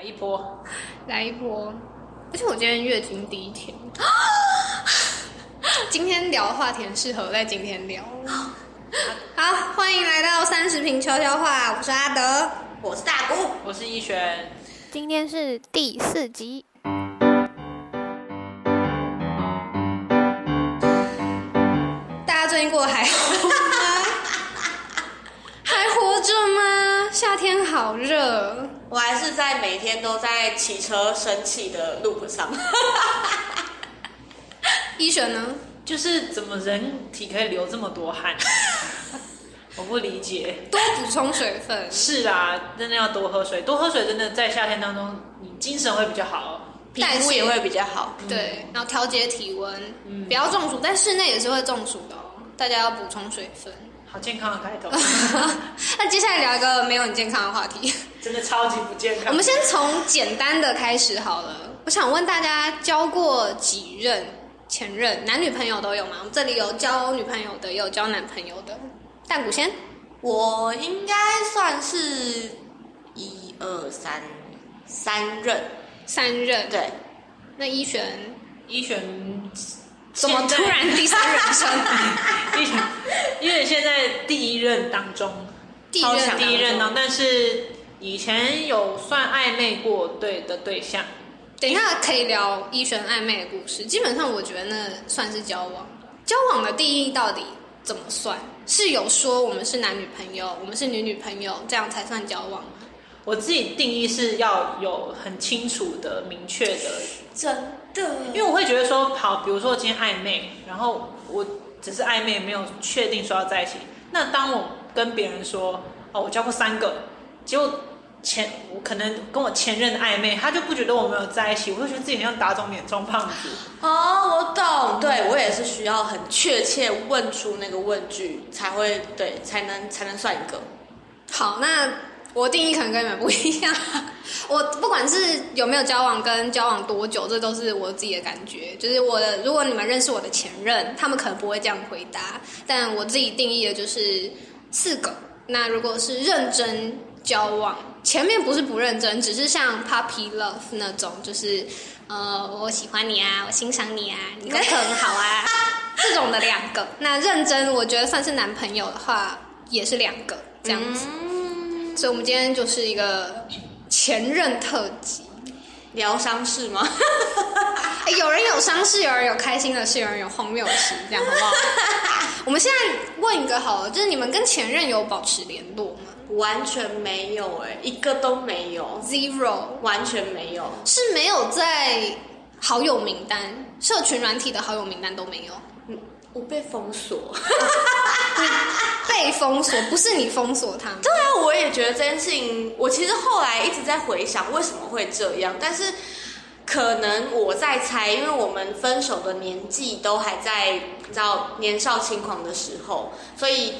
来一波，来一波。而且我今天月经第一天，今天聊的话题很适合在今天聊。好，欢迎来到三十瓶悄悄话，我是阿德。我是大姑，我是一璇。今天是第四集。大家最近过得还好吗？还活着吗？夏天好热，我还是在每天都在骑车生气的 loop 上。一璇呢？就是怎么人体可以流这么多汗？我不理解。多补充水分。是啊，真的要多喝水，多喝水真的在夏天当中，你精神会比较好，皮肤也会比较好。对，然后调节体温，不要中暑，但室内也是会中暑的哦。大家要补充水分。好健康的开头。那接下来聊一个没有很健康的话题，真的超级不健康。我们先从简单的开始好了。我想问大家，交过几任前任？男女朋友都有吗？我们这里有交女朋友的，也有交男朋友的。大古先，我应该算是一二三三任，三任。对，那一璇，一璇。怎么突然第三人生？因为现在第一任当中，第一任第一任呢，但是以前有算暧昧过对的对象。等一下可以聊一璇暧昧的故事。基本上我觉得那算是交往。交往的定义到底怎么算？是有说我们是男女朋友，我们是女女朋友，这样才算交往吗？我自己定义是要有很清楚的、明确的，真的。因为我会觉得说，好，比如说今天暧昧，然后我只是暧昧，没有确定说要在一起。那当我跟别人说，哦，我交过三个，结果前我可能跟我前任的暧昧，他就不觉得我们有在一起，我就觉得自己很像打肿脸充胖子。哦，我懂，对我也是需要很确切问出那个问句，才会对，才能才能算一个。好，那。我定义可能跟你们不一样，我不管是有没有交往跟交往多久，这都是我自己的感觉。就是我的，如果你们认识我的前任，他们可能不会这样回答，但我自己定义的就是四个。那如果是认真交往，前面不是不认真，只是像 puppy love 那种，就是呃，我喜欢你啊，我欣赏你啊，你功课很好啊，这种的两个。那认真，我觉得算是男朋友的话，也是两个这样子。所以，我们今天就是一个前任特辑，疗伤事吗？有人有伤事，有人有开心的事，有人有荒谬的事，这样好不好？我们现在问一个好了，就是你们跟前任有保持联络吗？完全没有，哎，一个都没有，zero，完全没有，是没有在好友名单、社群软体的好友名单都没有。我被封锁，被封锁不是你封锁他。对啊，我也觉得这件事情，我其实后来一直在回想为什么会这样，但是可能我在猜，因为我们分手的年纪都还在，你知道年少轻狂的时候，所以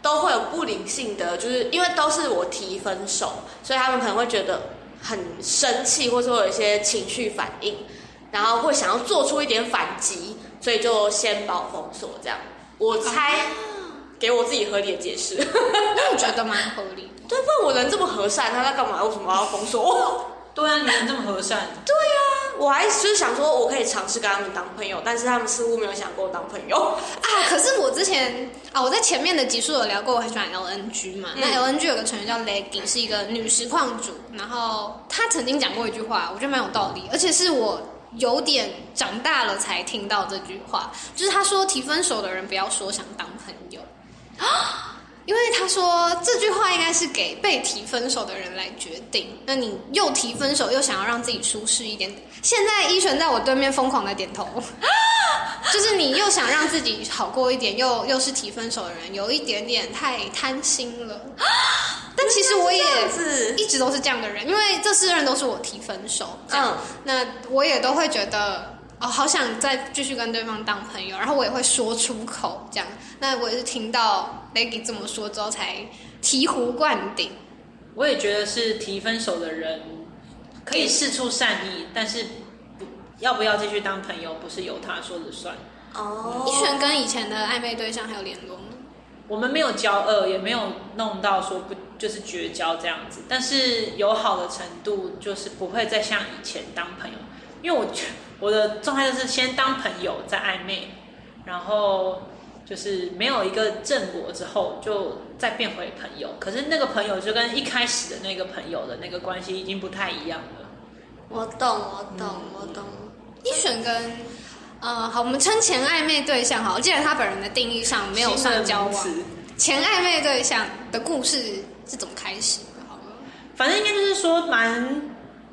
都会有不理性的，就是因为都是我提分手，所以他们可能会觉得很生气，或者说有一些情绪反应，然后会想要做出一点反击。所以就先把我封锁，这样我猜给我自己合理的解释，我觉得蛮合理的。对，不然我人这么和善，他在干嘛？为什么要封锁我？对啊，你人这么和善。对呀，我还就是想说，我可以尝试跟他们当朋友，但是他们似乎没有想跟我当朋友啊。可是我之前啊，我在前面的集数有聊过，我很喜欢 LNG 嘛。那 LNG 有个成员叫 Leggy，是一个女实况主，然后她曾经讲过一句话，我觉得蛮有道理，而且是我。有点长大了才听到这句话，就是他说提分手的人不要说想当朋友。啊，因为他说这句话应该是给被提分手的人来决定。那你又提分手，又想要让自己舒适一点，现在依纯在我对面疯狂的点头，就是你又想让自己好过一点，又又是提分手的人，有一点点太贪心了。但其实我也一直都是这样的人，因为这四任都是我提分手，嗯，那我也都会觉得哦，好想再继续跟对方当朋友，然后我也会说出口这样。那我也是听到 Leggy 这么说之后才醍醐灌顶。我也觉得是提分手的人可以试出善意，但是不要不要继续当朋友，不是由他说了算。哦，一璇跟以前的暧昧对象还有联络吗？我们没有交恶，也没有弄到说不就是绝交这样子，但是友好的程度就是不会再像以前当朋友，因为我觉我的状态就是先当朋友再暧昧，然后就是没有一个正果之后就再变回朋友，可是那个朋友就跟一开始的那个朋友的那个关系已经不太一样了。我懂，我懂，我懂。一选跟呃，好，我们称前暧昧对象好，我记得他本人的定义上没有算交往，前暧昧对象的故事是怎么开始的？好了，反正应该就是说蛮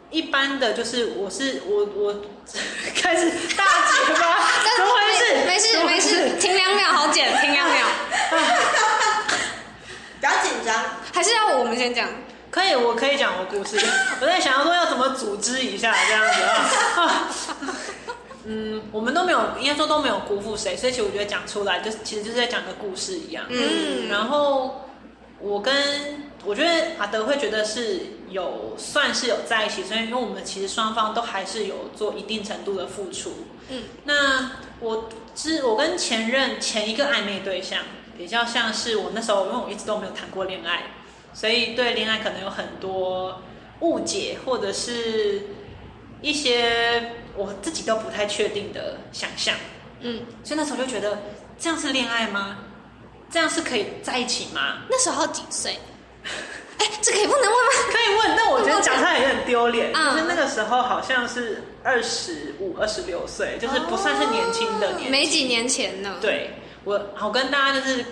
一般的，就是我是我我 开始大姐吗？怎么回事？没事没事，停两秒，好剪，停两秒。不要紧张，还是要我们先讲？可以，我可以讲我故事。我在想要说要怎么组织一下这样子啊。嗯，我们都没有，应该说都没有辜负谁，所以其实我觉得讲出来，就是其实就是在讲个故事一样。嗯，然后我跟我觉得阿德会觉得是有算是有在一起，所以因为我们其实双方都还是有做一定程度的付出。嗯，那我是我跟前任前一个暧昧对象，比较像是我那时候，因为我一直都没有谈过恋爱，所以对恋爱可能有很多误解，或者是一些。我自己都不太确定的想象，嗯，所以那时候就觉得这样是恋爱吗？这样是可以在一起吗？那时候几岁？哎，这可以不能问吗？可以问，但我觉得讲出来有点丢脸。就是那个时候好像是二十五、二十六岁，就是不算是年轻的年。没几年前呢。对，我我跟大家就是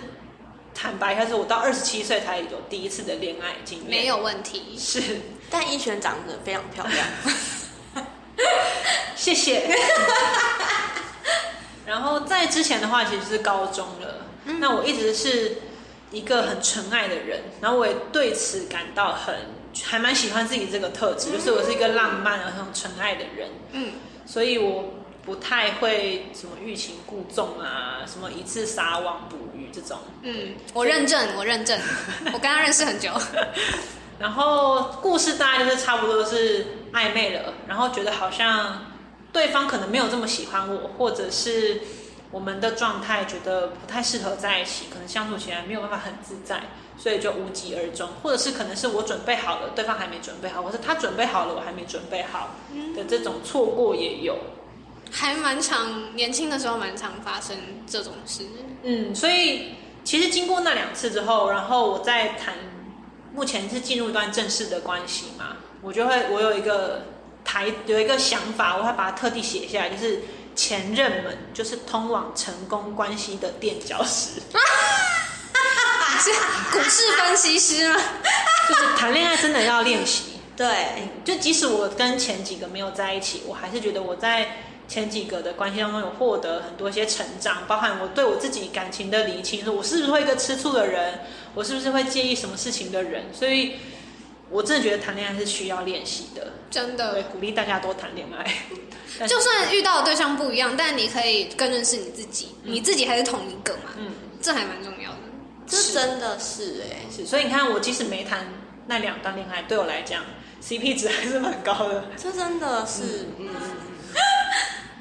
坦白一下，是我到二十七岁才有第一次的恋爱经验，没有问题。是，但一璇长得非常漂亮。谢谢。然后在之前的话，其实是高中了。那我一直是一个很纯爱的人，然后我也对此感到很还蛮喜欢自己这个特质，就是我是一个浪漫而很纯爱的人。嗯，所以我不太会什么欲擒故纵啊，什么一次撒网捕鱼这种。嗯，我认证，我认证，我跟他认识很久。然后故事大概就是差不多是暧昧了，然后觉得好像对方可能没有这么喜欢我，或者是我们的状态觉得不太适合在一起，可能相处起来没有办法很自在，所以就无疾而终。或者是可能是我准备好了，对方还没准备好，或是他准备好了，我还没准备好的这种错过也有，还蛮常年轻的时候蛮常发生这种事。嗯，所以其实经过那两次之后，然后我再谈。目前是进入一段正式的关系嘛？我就会，我有一个台有一个想法，我会把它特地写下来，就是前任们就是通往成功关系的垫脚石。是股市分析师吗？就是谈恋爱真的要练习。对，就即使我跟前几个没有在一起，我还是觉得我在。前几个的关系当中有获得很多一些成长，包含我对我自己感情的理清，说我是不是会一个吃醋的人，我是不是会介意什么事情的人，所以我真的觉得谈恋爱是需要练习的，真的，鼓励大家多谈恋爱。就算遇到的对象不一样，但你可以更认识你自己，你自己还是同一个嘛，嗯，这还蛮重要的。这真的是哎，是，所以你看，我即使没谈那两段恋爱，对我来讲，CP 值还是蛮高的。这真的是，嗯。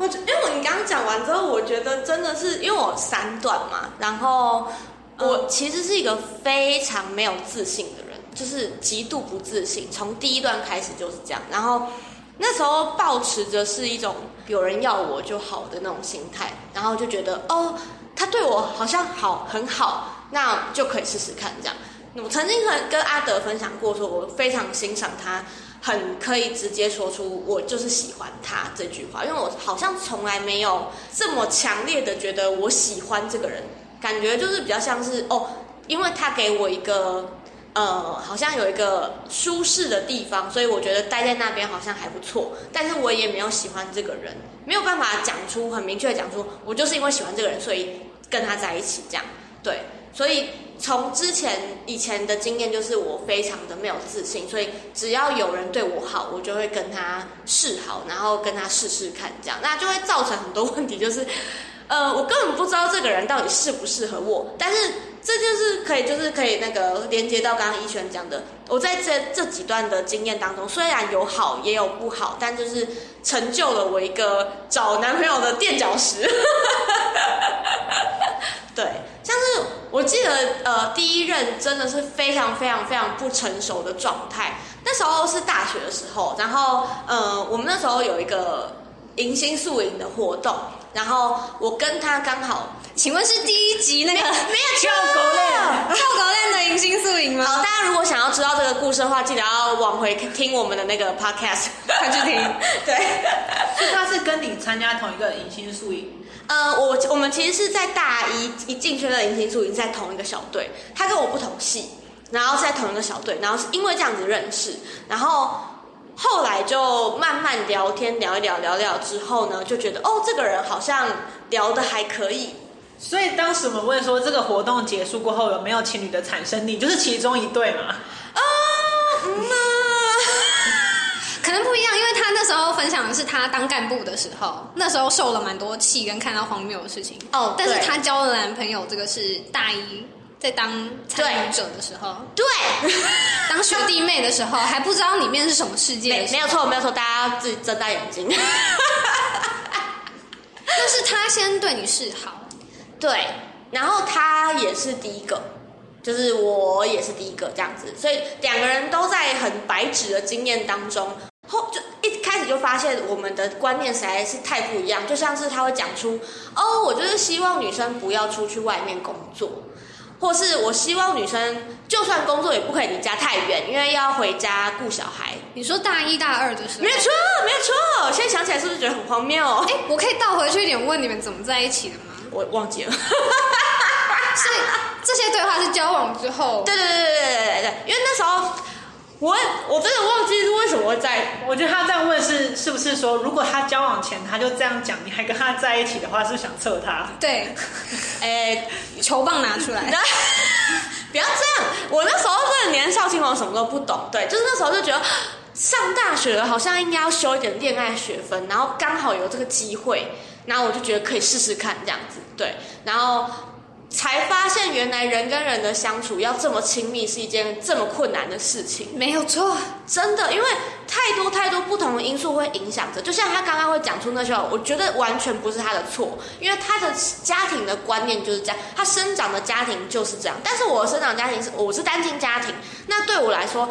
我因为你刚刚讲完之后，我觉得真的是因为我三段嘛，然后我其实是一个非常没有自信的人，就是极度不自信，从第一段开始就是这样。然后那时候保持着是一种有人要我就好的那种心态，然后就觉得哦，他对我好像好很好，那就可以试试看这样。我曾经跟跟阿德分享过，说我非常欣赏他。很可以直接说出我就是喜欢他这句话，因为我好像从来没有这么强烈的觉得我喜欢这个人，感觉就是比较像是哦，因为他给我一个呃，好像有一个舒适的地方，所以我觉得待在那边好像还不错。但是我也没有喜欢这个人，没有办法讲出很明确的讲出我就是因为喜欢这个人，所以跟他在一起这样。对，所以。从之前以前的经验，就是我非常的没有自信，所以只要有人对我好，我就会跟他示好，然后跟他试试看，这样。那就会造成很多问题，就是，呃，我根本不知道这个人到底适不适合我，但是这就是可以，就是可以那个连接到刚刚一轩讲的，我在这这几段的经验当中，虽然有好也有不好，但就是成就了我一个找男朋友的垫脚石，对，像是。我记得呃第一任真的是非常非常非常不成熟的状态。那时候是大学的时候，然后呃我们那时候有一个迎新宿营的活动，然后我跟他刚好请问是第一集那个没有跳狗链跳狗链的迎新宿营好，大家如果想要知道这个故事的话，记得要往回听我们的那个 podcast，快去听。对。所以他是跟你参加同一个迎新宿营，呃，我我们其实是在大一一进去的迎新宿营在同一个小队，他跟我不同系，然后是在同一个小队，然后是因为这样子认识，然后后来就慢慢聊天聊一聊聊一聊之后呢，就觉得哦，这个人好像聊的还可以，所以当时我们问说这个活动结束过后有没有情侣的产生，你就是其中一对嘛？啊，嗯啊，可能不一样，因为他那时候分享的是他当干部的时候，那时候受了蛮多气跟看到荒谬的事情。哦但是他交了男朋友这个是大一在当参与者的时候，对，当学弟妹的时候还不知道里面是什么世界没没有错没有错，大家要自己睁大眼睛。那是他先对你示好，对，然后他也是第一个，就是我也是第一个这样子，所以两个人都在很白纸的经验当中，后就一开始就发现我们的观念实在是太不一样，就像是他会讲出，哦，我就是希望女生不要出去外面工作。或是我希望女生就算工作也不可以离家太远，因为要回家顾小孩。你说大一大二的时候，没错没错，现在想起来是不是觉得很荒谬？哎、我可以倒回去一点问你们怎么在一起的吗？我忘记了。所以这些对话是交往之后？对对对对对对对，因为那时候。我我真的忘记是为什么会在我觉得他这样问是是不是说，如果他交往前他就这样讲，你还跟他在一起的话，是是想测他？对诶，球棒拿出来，那 不要这样，我那时候真的年少轻狂，什么都不懂，对，就是那时候就觉得上大学了，好像应该要修一点恋爱学分，然后刚好有这个机会，然后我就觉得可以试试看这样子，对，然后。才发现，原来人跟人的相处要这么亲密是一件这么困难的事情。没有错。真的，因为太多太多不同的因素会影响着。就像他刚刚会讲出那句话，我觉得完全不是他的错，因为他的家庭的观念就是这样，他生长的家庭就是这样。但是我的生长家庭是我是单亲家庭，那对我来说，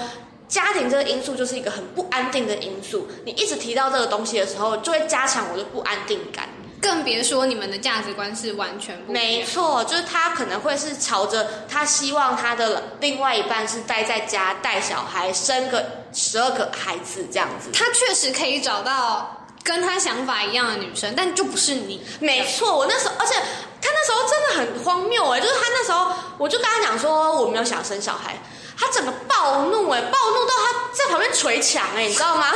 家庭这个因素就是一个很不安定的因素。你一直提到这个东西的时候，就会加强我的不安定感。更别说你们的价值观是完全不没错，就是他可能会是朝着他希望他的另外一半是待在家带小孩，生个十二个孩子这样子。他确实可以找到跟他想法一样的女生，但就不是你。没错，我那时候，而且他那时候真的很荒谬哎，就是他那时候，我就跟他讲说我没有想生小孩，他整个暴怒哎，暴怒到他在旁边捶墙哎，你知道吗？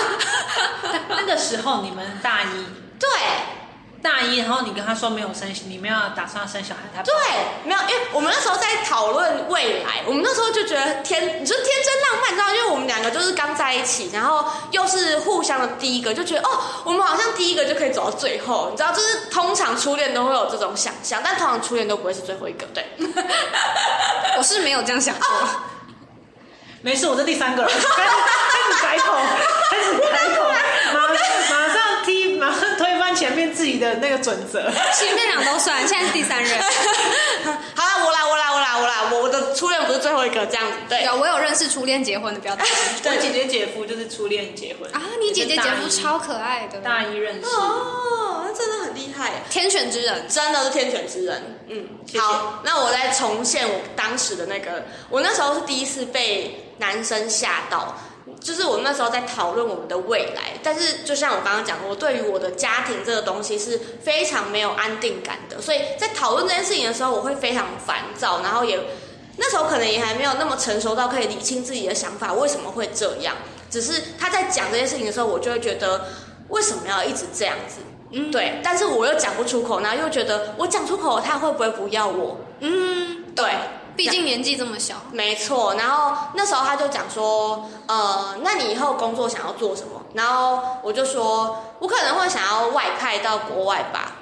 那个时候你们大一，对大一，然后你跟他说没有生，你没有打算要生小孩，他对，没有，因为我们那时候在讨论未来，我们那时候就觉得天，你说天真浪漫，你知道，因为我们两个就是刚在一起，然后又是互相的第一个，就觉得哦，我们好像第一个就可以走到最后，你知道，就是通常初恋都会有这种想象，但通常初恋都不会是最后一个，对。我是没有这样想过。没事，我是第三个了，开始开始改口，开始改口，马马上踢，马上自己的那个准则。前面两都算，现在是第三任。好啦，我啦，我啦，我啦，我啦，我我的初恋不是最后一个，这样子，对。有，我有认识初恋结婚的，不要担心 我姐姐姐夫就是初恋结婚啊！你姐姐姐夫超可爱的，大一认识，哦，那真的很厉害，天选之人。真的是天选之人。嗯，谢谢好，那我再重现我当时的那个，我那时候是第一次被男生吓到。就是我那时候在讨论我们的未来，但是就像我刚刚讲的，我对于我的家庭这个东西是非常没有安定感的，所以在讨论这件事情的时候，我会非常烦躁，然后也那时候可能也还没有那么成熟到可以理清自己的想法为什么会这样。只是他在讲这件事情的时候，我就会觉得为什么要一直这样子？嗯，对，但是我又讲不出口，然后又觉得我讲出口，他会不会不要我？嗯，对，毕竟年纪这么小，没错，然后那时候他就讲说，呃，那你以后工作想要做什么？然后我就说，我可能会想要外派到国外吧。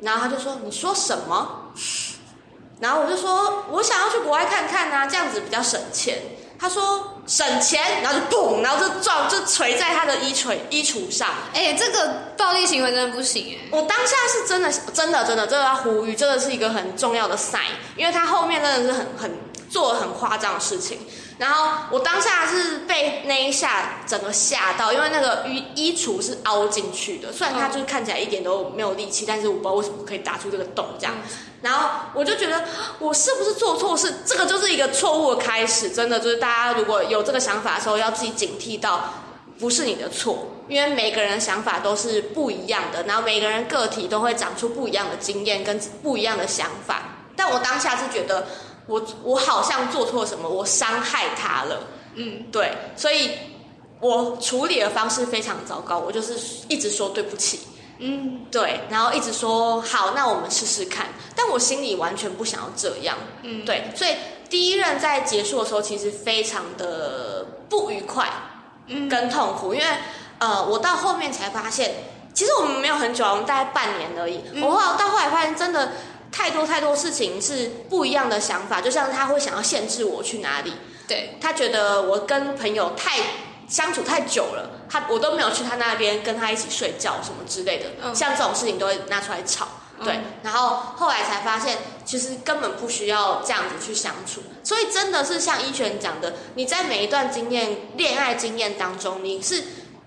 然后他就说，你说什么？然后我就说，我想要去国外看看啊，这样子比较省钱。他说，省钱，然后就砰，然后就撞，就捶在他的衣锤衣橱上。哎、这个暴力行为真的不行哎、我当下是真的，真的，真的，这个要呼吁，真的是一个很重要的 sign，因为他后面真的是很很做了很夸张的事情。然后我当下是被那一下整个吓到，因为那个衣衣橱是凹进去的，虽然它就是看起来一点都没有力气，但是我不知道为什么可以打出这个洞这样。然后我就觉得我是不是做错事？这个就是一个错误的开始，真的就是大家如果有这个想法的时候，要自己警惕到不是你的错，因为每个人的想法都是不一样的，然后每个人个体都会长出不一样的经验跟不一样的想法。但我当下是觉得我我好像做错什么，我伤害他了，嗯，对，所以我处理的方式非常糟糕，我就是一直说对不起。嗯，对，然后一直说好，那我们试试看。但我心里完全不想要这样，嗯对，所以第一任在结束的时候，其实非常的不愉快，嗯跟痛苦，因为呃，我到后面才发现，其实我们没有很久啊，我们大概半年而已。嗯我后来到后来发现，真的太多太多事情是不一样的想法，就像他会想要限制我去哪里，对，他觉得我跟朋友太相处太久了，他我都没有去他那边跟他一起睡觉什么之类的，嗯像这种事情都会拿出来吵。对，嗯然后后来才发现，其实根本不需要这样子去相处。所以真的是像一璇讲的，你在每一段经验、恋爱经验当中，你是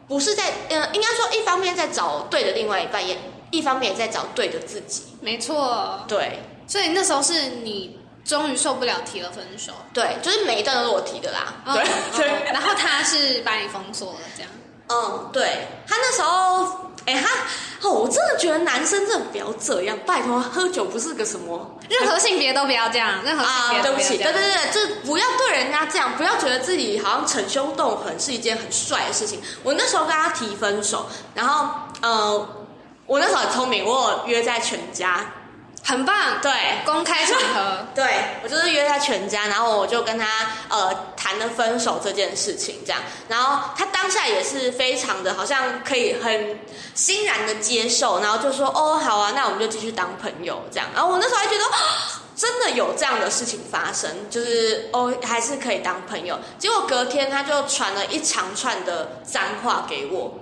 不是在呃，应该说一方面在找对的另外一半，也一方面也在找对的自己。没错。对所以那时候是你终于受不了提了分手，对，就是每一段都是我提的啦。嗯对嗯对，然后他是把你封锁了，这样。嗯，对他那时候，哎，他哦，我真的觉得男生真的不要这样，拜托，喝酒不是个什么任何性别都不要这样，任何性别啊，对不起，都不要这样。对对对，就是不要对人家这样，不要觉得自己好像逞凶斗狠是一件很帅的事情。我那时候跟他提分手，然后呃，我那时候很聪明，我有约在全家，很棒，对，公开场合，对我就是约在全家，然后我就跟他呃谈了分手这件事情，这样，然后他当下也是非常的好像可以很欣然的接受，然后就说哦好啊，那我们就继续当朋友这样，然后我那时候还觉得。啊真的有这样的事情发生，就是哦，还是可以当朋友。结果隔天他就传了一长串的脏话给我，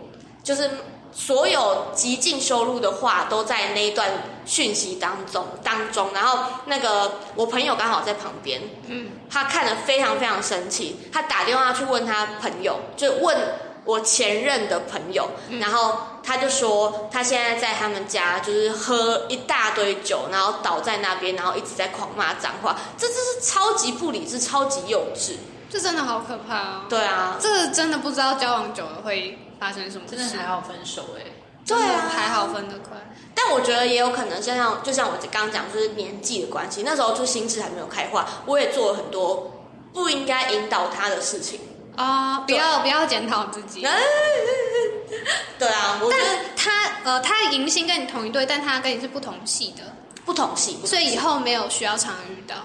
就是所有极尽收入的话都在那一段讯息当中当中，然后那个我朋友刚好在旁边，嗯，他看了非常非常生气，他打电话去问他朋友，就问我前任的朋友，然后他就说他现在在他们家就是喝一大堆酒，然后倒在那边，然后一直在狂骂脏话，这这是超级不理智、超级幼稚。这真的好可怕哦。对啊，这个真的不知道交往久了会发生什么事，真的还好分手哎、对啊还好分得快。但我觉得也有可能，就像就像我刚刚讲，就是年纪的关系，那时候就心智还没有开化，我也做了很多不应该引导他的事情。啊、不要不要检讨自己。对啊，我觉得他呃，他迎新跟你同一队，但他跟你是不同系的，不同系，所以以后没有需要常遇到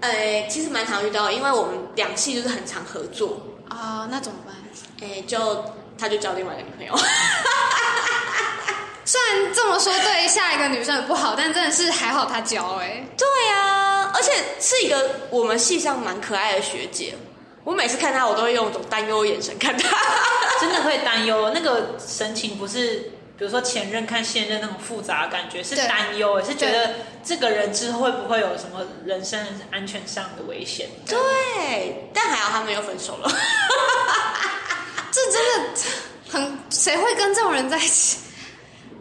呃，其实蛮常遇到，因为我们两系就是很常合作，啊、那怎么办？哎，就他就交另外一个女朋友。虽然这么说对下一个女生很不好，但真的是还好他交哎、对啊，而且是一个我们系上蛮可爱的学姐。我每次看她，我都会用一种担忧的眼神看她。真的会担忧，那个神情不是，比如说前任看现任那种复杂的感觉，是对担忧，是觉得这个人之后会不会有什么人身安全上的危险？对，但还好他们又分手了。这真的很谁会跟这种人在一起？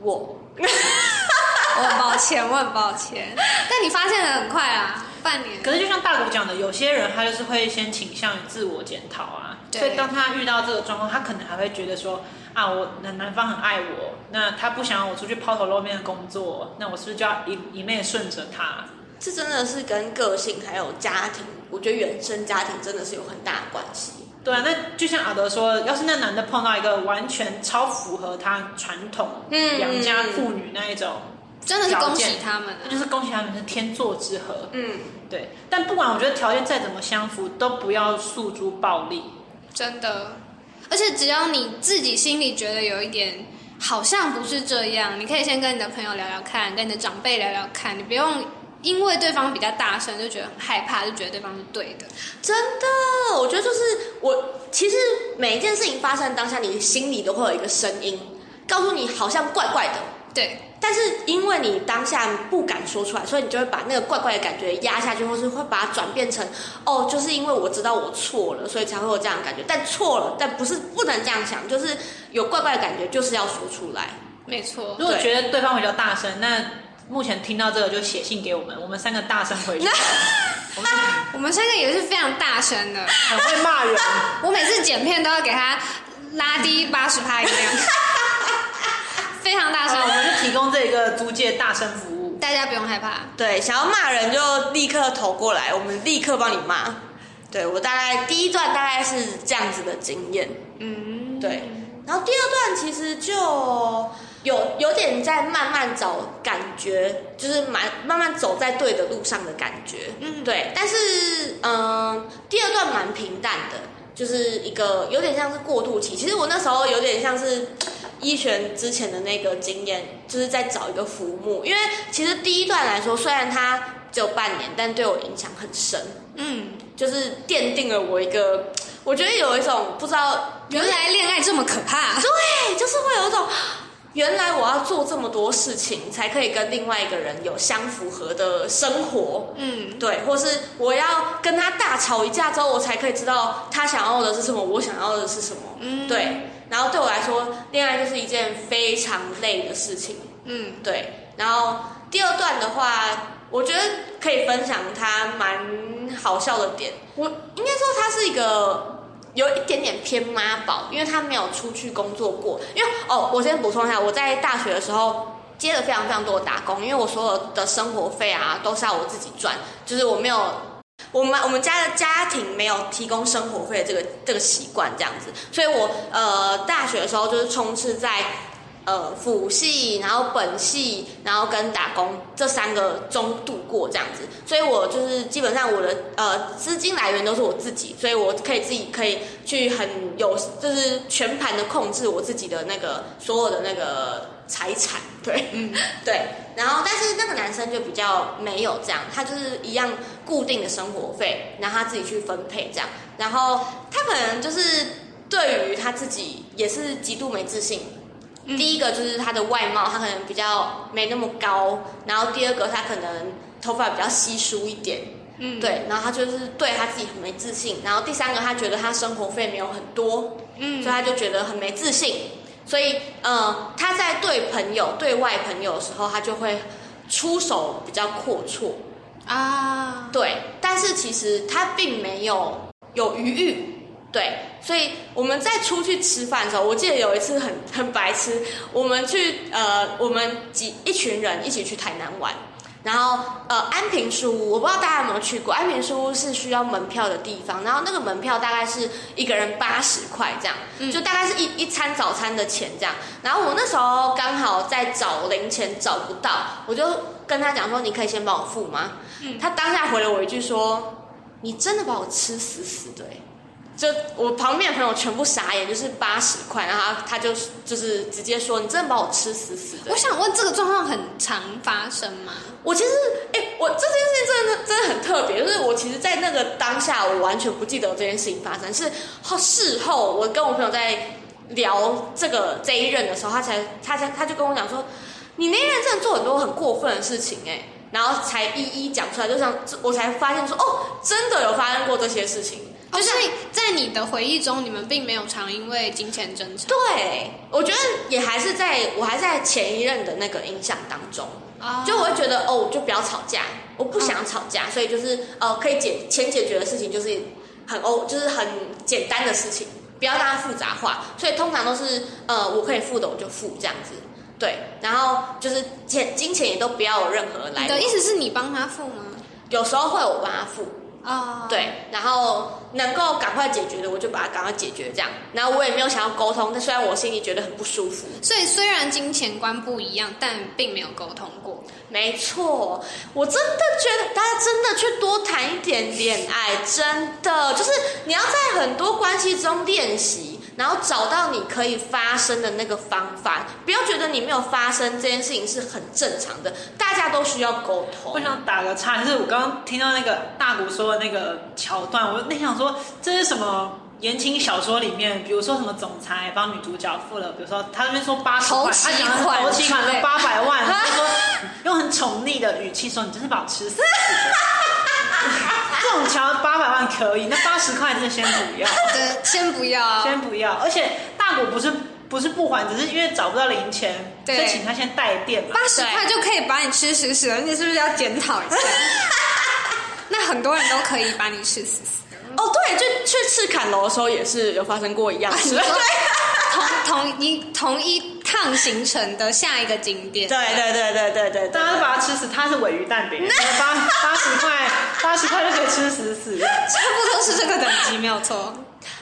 我 我很抱歉，我很抱歉。但你发现的很快啊，半年。可是就像大谷讲的，有些人他就是会先倾向于自我检讨啊，对所以当他遇到这个状况，他可能还会觉得说啊，我男男方很爱我，那他不想让我出去抛头露面的工作，那我是不是就要一一面顺着他？这真的是跟个性还有家庭，我觉得原生家庭真的是有很大的关系。对啊，那就像阿德说，要是那男的碰到一个完全超符合他传统嗯良家妇女那一种，真的是恭喜他们啊！那就是恭喜他们是天作之合。嗯，对，但不管我觉得条件再怎么相符，都不要诉诸暴力。真的，而且只要你自己心里觉得有一点好像不是这样，你可以先跟你的朋友聊聊看，跟你的长辈聊聊看，你不用因为对方比较大声，就觉得很害怕，就觉得对方是对的。真的，我觉得就是我，其实每一件事情发生当下，你心里都会有一个声音，告诉你好像怪怪的。对，但是因为你当下不敢说出来，所以你就会把那个怪怪的感觉压下去，或是会把它转变成哦，就是因为我知道我错了，所以才会有这样的感觉。但错了，但不是不能这样想，就是有怪怪的感觉，就是要说出来。没错。如果觉得对方比较大声，那目前听到这个就写信给我们，我们三个大声回去。我 们我们三个也是非常大声的，很会骂人。我每次剪片都要给他拉低八十趴音量，非常大声。我们就提供这个租借大声服务，大家不用害怕。对，想要骂人就立刻投过来，我们立刻帮你骂。对我大概第一段大概是这样子的经验，嗯，对。然后第二段其实就有有点在慢慢找感觉，就是蛮慢慢走在对的路上的感觉，嗯，对。但是嗯，第二段蛮平淡的，就是一个有点像是过渡期。其实我那时候有点像是一璇之前的那个经验，就是在找一个浮木，因为其实第一段来说，虽然它只有半年，但对我影响很深，嗯，就是奠定了我一个，我觉得有一种不知道。原来恋爱这么可怕，对，就是会有一种，原来我要做这么多事情才可以跟另外一个人有相符合的生活，嗯，对，或是我要跟他大吵一架之后，我才可以知道他想要的是什么，我想要的是什么，嗯，对。然后对我来说，恋爱就是一件非常累的事情，嗯，对。然后第二段的话，我觉得可以分享他蛮好笑的点，我应该说他是一个。有一点点偏妈宝，因为他没有出去工作过。因为哦，我先补充一下，我在大学的时候接了非常非常多的打工，因为我所有的生活费啊都是要我自己赚，就是我没有我们我们家的家庭没有提供生活费这个这个习惯这样子，所以我呃大学的时候就是充斥在。呃，辅系，然后本系，然后跟打工这三个中度过这样子，所以我就是基本上我的呃资金来源都是我自己，所以我可以自己可以去很有就是全盘的控制我自己的那个所有的那个财产，对，嗯，对，然后但是那个男生就比较没有这样，他就是一样固定的生活费，然后他自己去分配这样，然后他可能就是对于他自己也是极度没自信。第一个就是他的外貌，他可能比较没那么高，然后第二个他可能头发比较稀疏一点，嗯，对，然后他就是对他自己很没自信，然后第三个他觉得他生活费没有很多，嗯，所以他就觉得很没自信，所以呃他在对朋友对外朋友的时候，他就会出手比较阔绰。啊，对，但是其实他并没有有余裕。对，所以我们在出去吃饭的时候，我记得有一次很很白痴，我们去呃，我们几一群人一起去台南玩，然后呃安平书屋，我不知道大家有没有去过，安平书屋是需要门票的地方，然后那个门票大概是一个人八十块这样，就大概是一一餐早餐的钱这样，然后我那时候刚好在找零钱找不到，我就跟他讲说，你可以先帮我付吗？他当下回了我一句说，你真的把我吃死死的。就我旁边的朋友全部傻眼，就是八十块，然后他就就是直接说：“你真的把我吃死死的。”我想问，这个状况很常发生吗？我其实，哎，我这件事情真的真的很特别，就是我其实，在那个当下，我完全不记得这件事情发生，是后事后我跟我朋友在聊这个这一任的时候，他才他才他就跟我讲说：“你那一任真的做很多很过分的事情。”哎，然后才一一讲出来，就像我才发现说：“哦，真的有发生过这些事情。”就是在你的回忆中，你们并没有常因为金钱争吵。对，我觉得也还是在我还在前一任的那个印象当中，就我会觉得哦，就不要吵架，我不想吵架，所以就是呃，可以解钱解决的事情就是很哦，就是很简单的事情，不要让它复杂化。所以通常都是呃，我可以付的我就付这样子，对，然后就是钱金钱也都不要有任何来。你的意思是你帮他付吗？有时候会我帮他付。啊，对，然后能够赶快解决的，我就把它赶快解决，这样。然后我也没有想要沟通，但虽然我心里觉得很不舒服。所以虽然金钱观不一样，但并没有沟通过。没错，我真的觉得大家真的去多谈一点恋爱，真的就是你要在很多关系中练习。然后找到你可以发声的那个方法。不要觉得你没有发声这件事情是很正常的，大家都需要沟通我。想打个岔，就是我刚刚听到那个大谷说的那个桥段，我那想说这是什么言情小说里面，比如说什么总裁帮女主角付了，比如说他那边说八十块，他讲的款头期款八百万，他说用很宠溺的语气说你真是把我吃死。这种桥八百万可以，那八十块真的先不要，对，先不要。先不要。而且大谷不是不是不还，只是因为找不到零钱，对所以请他先带电嘛。八十块就可以把你吃死死了，你是不是要检讨一下？那很多人都可以把你吃死死。哦，对，就去赤坎楼的时候也是有发生过一样事。你说 同同一同一趟行程的下一个景点，对对对对对对对大家都把它吃死，它是尾鱼蛋饼，八 八十块，八十块就可以吃死死。差不多是这个等级，没有错。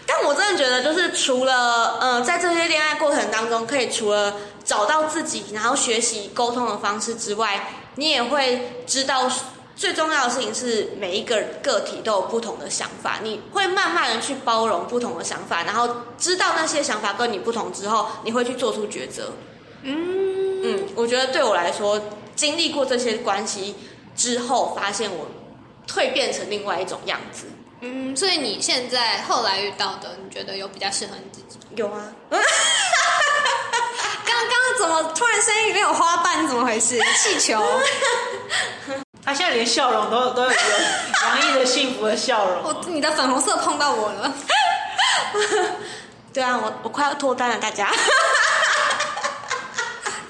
但我真的觉得，就是除了呃，在这些恋爱过程当中，可以除了找到自己，然后学习沟通的方式之外，你也会知道最重要的事情是每一个个体都有不同的想法，你会慢慢的去包容不同的想法，然后知道那些想法跟你不同之后，你会去做出抉择。嗯嗯，我觉得对我来说，经历过这些关系之后，发现我蜕变成另外一种样子。嗯，所以你现在后来遇到的，你觉得有比较适合你自己？有啊，刚刚怎么突然声音里面有花瓣？怎么回事？气球？他现在连笑容都都有洋溢着幸福的笑容。我你的粉红色碰到我了。对啊，我我快要脱单了，大家。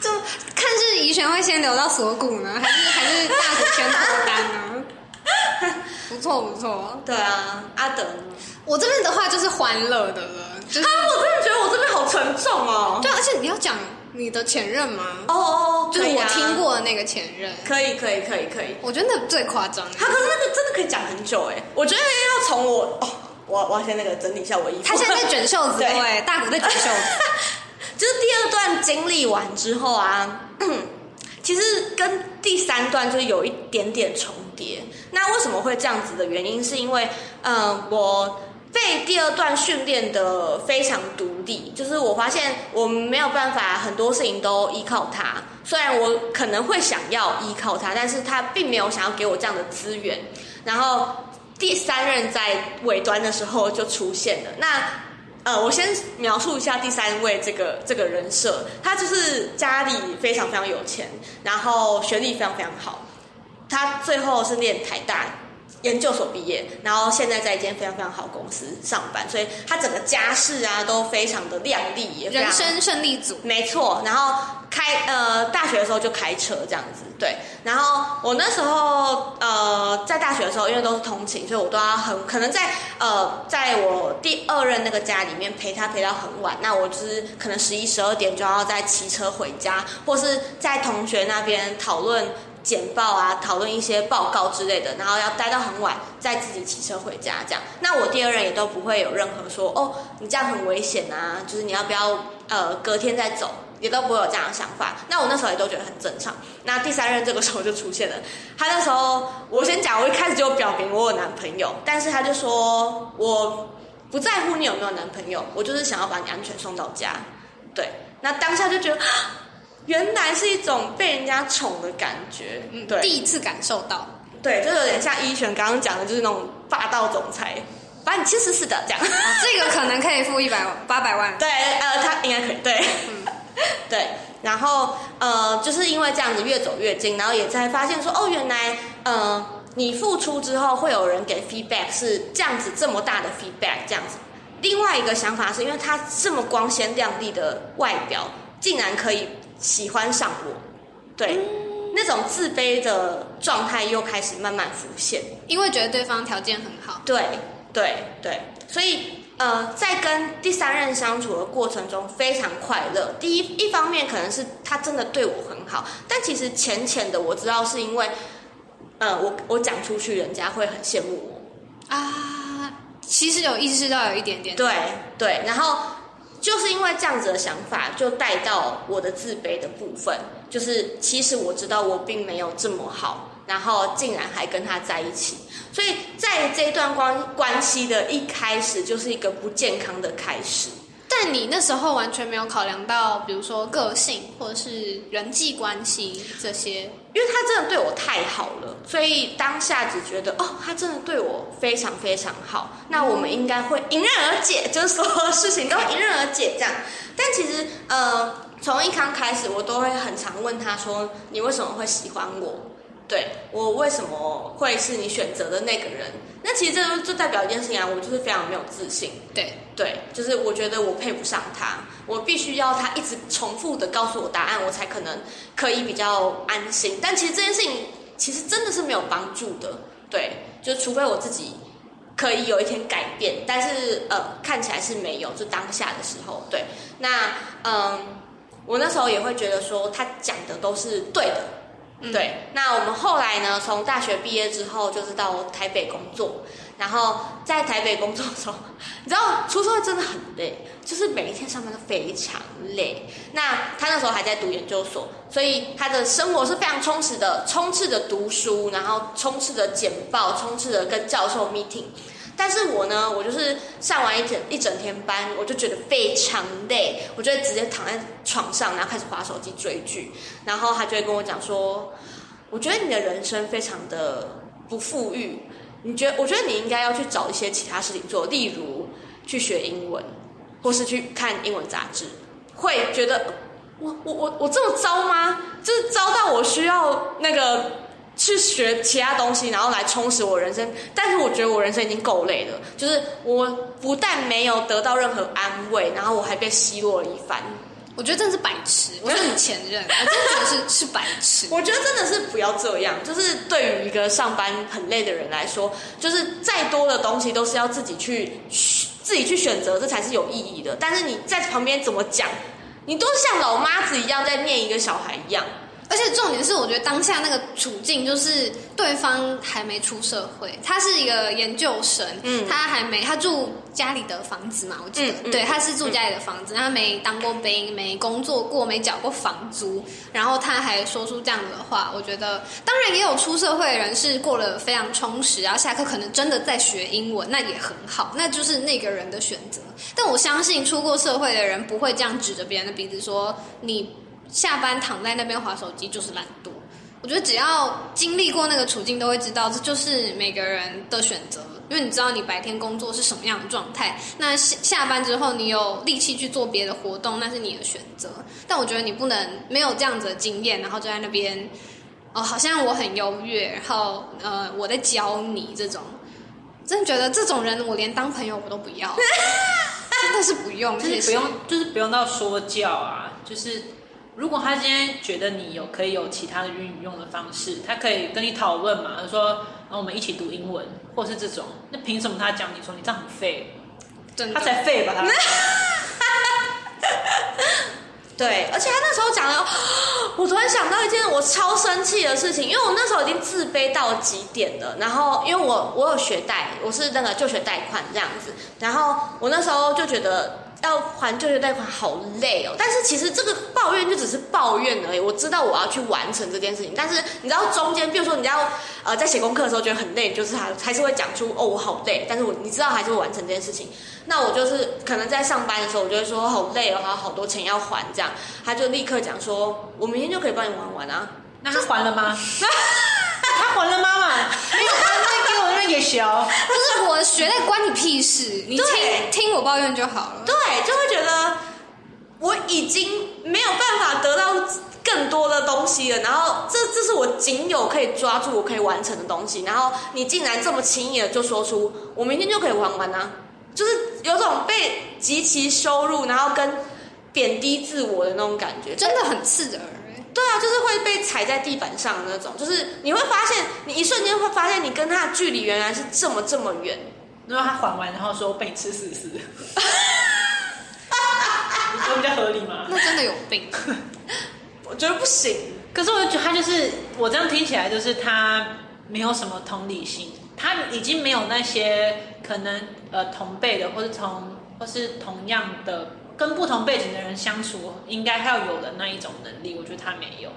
就看是怡璇会先留到锁骨呢，还是还是大谷先脱单呢？不错不错，对啊，阿德呢？我这边的话就是欢乐的了，就是啊，我真的觉得我这边好沉重哦。对，而且你要讲你的前任吗？哦哦，就是我听，过的那个前任，可以可以可以可以。我觉得那最夸张。他可是那个真的可以讲很久哎，我觉得要从我哦，我我要先那个整理一下我衣服。他现在在卷袖子，对对，大鼓在卷袖子。就是第二段经历完之后啊，其实跟第三段就有一点点重叠。那为什么会这样子的原因，是因为呃，我被第二段训练的非常独立，就是我发现我没有办法很多事情都依靠他。虽然我可能会想要依靠他，但是他并没有想要给我这样的资源。然后第三任在尾端的时候就出现了。那呃，我先描述一下第三位这个这个人设，他就是家里非常非常有钱，然后学历非常非常好，他最后是念台大研究所毕业，然后现在在一间非常非常好公司上班，所以他整个家世啊都非常的亮丽，也人生胜利组，没错，然后开呃大学的时候就开车这样子，对。然后我那时候呃在大学的时候，因为都是通勤，所以我都要很可能在呃在我第二任那个家里面陪他陪到很晚，那我就是可能十一十二点就要再骑车回家，或是在同学那边讨论。简报啊，讨论一些报告之类的，然后要待到很晚，再自己骑车回家这样。那我第二任也都不会有任何说哦，你这样很危险啊，就是你要不要呃隔天再走，也都不会有这样的想法。那我那时候也都觉得很正常。那第三任这个时候就出现了，他那时候我先讲，我一开始就表明我有男朋友，但是他就说我不在乎你有没有男朋友，我就是想要把你安全送到家。对，那当下就觉得。原来是一种被人家宠的感觉，嗯，对，第一次感受到。对，就有点像一璇刚刚讲的，就是那种霸道总裁，把你吃死死的这样。这个可能可以付一百 八百万。对，呃，他应该可以，对，对。然后呃，就是因为这样子越走越近，然后也才发现说，哦，原来呃，你付出之后会有人给 feedback，是这样子这么大的 feedback 这样子。另外一个想法是因为他这么光鲜亮丽的外表，竟然可以喜欢上我，对。那种自卑的状态又开始慢慢浮现，因为觉得对方条件很好。对对对，所以呃，在跟第三任相处的过程中非常快乐。第一一方面可能是他真的对我很好，但其实浅浅的我知道是因为，呃，我我讲出去，人家会很羡慕我。啊，其实有意识到有一点点。对对，然后就是因为这样子的想法，就带到我的自卑的部分，就是其实我知道我并没有这么好，然后竟然还跟他在一起，所以在这段关关系的一开始就是一个不健康的开始。但但你那时候完全没有考量到，比如说个性或者是人际关系这些。因为他真的对我太好了，所以当下只觉得哦，他真的对我非常非常好，那我们应该会迎刃而解，就是所有事情都迎刃而解这样。但其实呃，从一刚开始，我都会很常问他说：“你为什么会喜欢我？对我为什么会是你选择的那个人？”那其实这就就代表一件事情啊，我就是非常没有自信。对对，就是我觉得我配不上他，我必须要他一直重复的告诉我答案，我才可能可以比较安心。但其实这件事情其实真的是没有帮助的，对，就除非我自己可以有一天改变，但是呃看起来是没有，就当下的时候，对，那嗯，我那时候也会觉得说他讲的都是对的。对，那我们后来呢？从大学毕业之后，就是到台北工作。然后在台北工作的时候，你知道出社会真的很累，就是每一天上班都非常累。那他那时候还在读研究所，所以他的生活是非常充实的，充斥着读书，然后充斥着简报，充斥着跟教授 meeting。但是我呢，我就是上完一整一整天班，我就觉得非常累，我就直接躺在床上，然后开始划手机追剧。然后他就会跟我讲说：“我觉得你的人生非常的不富裕，你觉？我觉得你应该要去找一些其他事情做，例如去学英文，或是去看英文杂志。会觉得我我我我这么糟吗？就是糟到我需要那个。”去学其他东西，然后来充实我人生。但是我觉得我人生已经够累了，就是我不但没有得到任何安慰，然后我还被奚落了一番。我觉得真的是白痴，我 是你前任，我真的觉得是是白痴。我觉得真的是不要这样，就是对于一个上班很累的人来说，就是再多的东西都是要自己去自己去选择，这才是有意义的。但是你在旁边怎么讲，你都像老妈子一样在念一个小孩一样。而且重点是，我觉得当下那个处境就是对方还没出社会，他是一个研究生，嗯，他还没他住家里的房子嘛，我记得，对，他是住家里的房子，他没当过兵，没工作过，没缴过房租，然后他还说出这样的话，我觉得当然也有出社会的人是过得非常充实，然后下课可能真的在学英文，那也很好，那就是那个人的选择。但我相信出过社会的人不会这样指着别人的鼻子说你。下班躺在那边划手机就是懒惰。我觉得只要经历过那个处境，都会知道这就是每个人的选择。因为你知道你白天工作是什么样的状态，那下下班之后你有力气去做别的活动，那是你的选择。但我觉得你不能没有这样子的经验，然后就在那边哦，好像我很优越，然后呃我在教你这种，真的觉得这种人我连当朋友我都不要，真的是不用，就是不用，就是不用到说教啊，就是。如果他今天觉得你有可以有其他的运用的方式，他可以跟你讨论嘛，说，那我们一起读英文，或是这种，那凭什么他讲你说你这样很废？他才废吧他。对，而且他那时候讲的，我突然想到一件我超生气的事情，因为我那时候已经自卑到极点了，然后因为我我有学贷，我是那个就学贷款这样子，然后我那时候就觉得。要还就业贷款好累哦，但是其实这个抱怨就只是抱怨而已。我知道我要去完成这件事情，但是你知道中间，比如说你要呃在写功课的时候觉得很累，就是还还是会讲出哦我好累，但是我你知道还是会完成这件事情。那我就是可能在上班的时候，我就会说好累哦，还有好多钱要还这样，他就立刻讲说我明天就可以帮你还完啊。那他还了吗？他还了妈妈，没有还那也行。就是我学的关你屁事，你听听我抱怨就好了。对，就会觉得我已经没有办法得到更多的东西了，然后这这是我仅有可以抓住、我可以完成的东西，然后你竟然这么轻易的就说出我明天就可以玩完呢？就是有种被极其羞辱，然后跟贬低自我的那种感觉，真的很刺耳。对啊，就是会被踩在地板上的那种，就是你会发现，你一瞬间会发现，你跟他的距离原来是这么这么远。然后他还完，然后说被你吃死死，你说比较合理吗？那真的有病，我觉得不行。可是我觉得他就是，我这样听起来就是他没有什么同理心，他已经没有那些可能呃同辈的或者同或是同样的。跟不同背景的人相处，应该要有的那一种能力，我觉得他没有。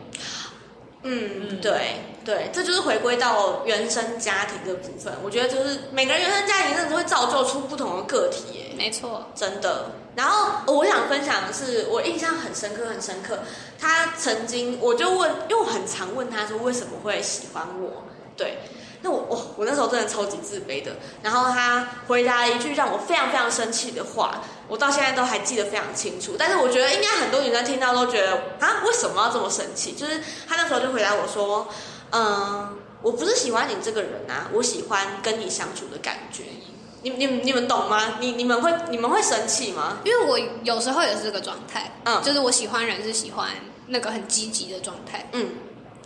嗯，对对，这就是回归到原生家庭的部分。我觉得就是每个人原生家庭真的会造就出不同的个体，没错，真的。然后我想分享的是，我印象很深刻，很深刻。他曾经，我就问，因为我很常问他说为什么会喜欢我，对。那我我我那时候真的超级自卑的。然后他回答了一句让我非常非常生气的话，我到现在都还记得非常清楚。但是我觉得应该很多女生听到都觉得啊，为什么要这么生气？就是他那时候就回答我说，嗯，我不是喜欢你这个人啊，我喜欢跟你相处的感觉。你你你们懂吗？你你们会你们会生气吗？因为我有时候也是这个状态，嗯就是我喜欢人是喜欢那个很积极的状态。嗯，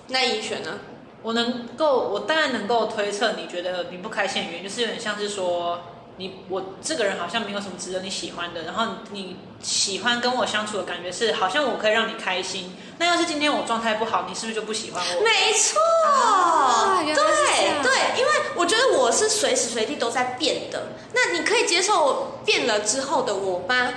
那怡璇呢？我能够，我当然能够推测你觉得你不开心的原因，就是有点像是说，你我这个人好像没有什么值得你喜欢的，然后你喜欢跟我相处的感觉是，好像我可以让你开心。那要是今天我状态不好，你是不是就不喜欢我？没错，对对，因为我觉得我是随时随地都在变的。那你可以接受变了之后的我吗？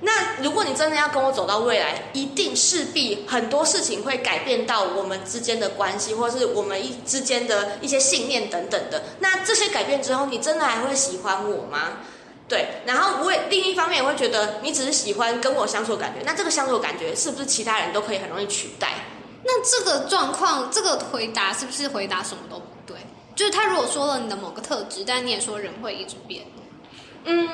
那如果你真的要跟我走到未来，一定势必很多事情会改变到我们之间的关系，或是我们一之间的一些信念等等的。那这些改变之后，你真的还会喜欢我吗？对，然后我也另一方面也会觉得，你只是喜欢跟我相处的感觉，那这个相处的感觉是不是其他人都可以很容易取代？那这个状况，这个回答是不是回答什么都不对？就是他如果说了你的某个特质，但你也说人会一直变，嗯，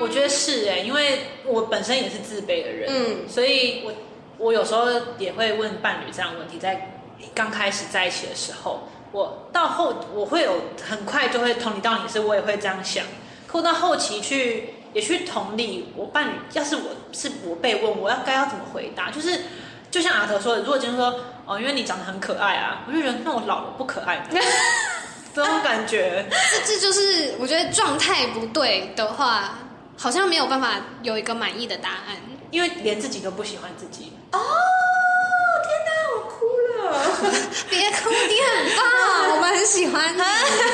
我觉得是哎、因为我本身也是自卑的人，嗯所以我我有时候也会问伴侣这样的问题，在刚开始在一起的时候，我到后我会有很快就会同理到你是，我也会这样想，可我到后期去也去同理我伴侣，要是我是我被问，我要该要怎么回答？就是就像阿德说的，如果今天说哦，因为你长得很可爱啊，我就觉得那我老了不可爱吗，这种感觉。这这就是我觉得状态不对的话，好像没有办法有一个满意的答案。因为连自己都不喜欢自己，哦，天哪，我哭了。别哭，你很棒，我们很喜欢你。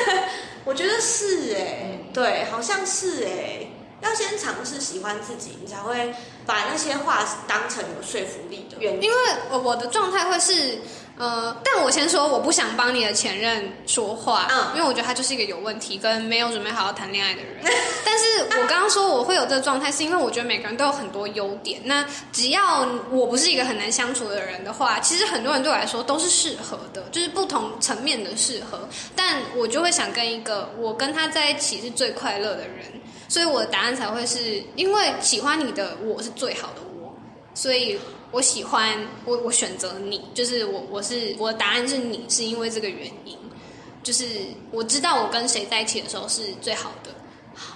我觉得是哎、对，好像是哎、要先尝试喜欢自己，你才会把那些话当成有说服力的原因。因为我我的状态会是，呃，但我先说，我不想帮你的前任说话，嗯因为我觉得他就是一个有问题跟没有准备好好谈恋爱的人。但是我刚刚说我会有这个状态，是因为我觉得每个人都有很多优点。那只要我不是一个很难相处的人的话，其实很多人对我来说都是适合的，就是不同层面的适合。但我就会想跟一个我跟他在一起是最快乐的人，所以我的答案才会是因为喜欢你的我是最好的我。所以我喜欢我，我选择你，就是我我是我的答案是你，是因为这个原因，就是我知道我跟谁在一起的时候是最好的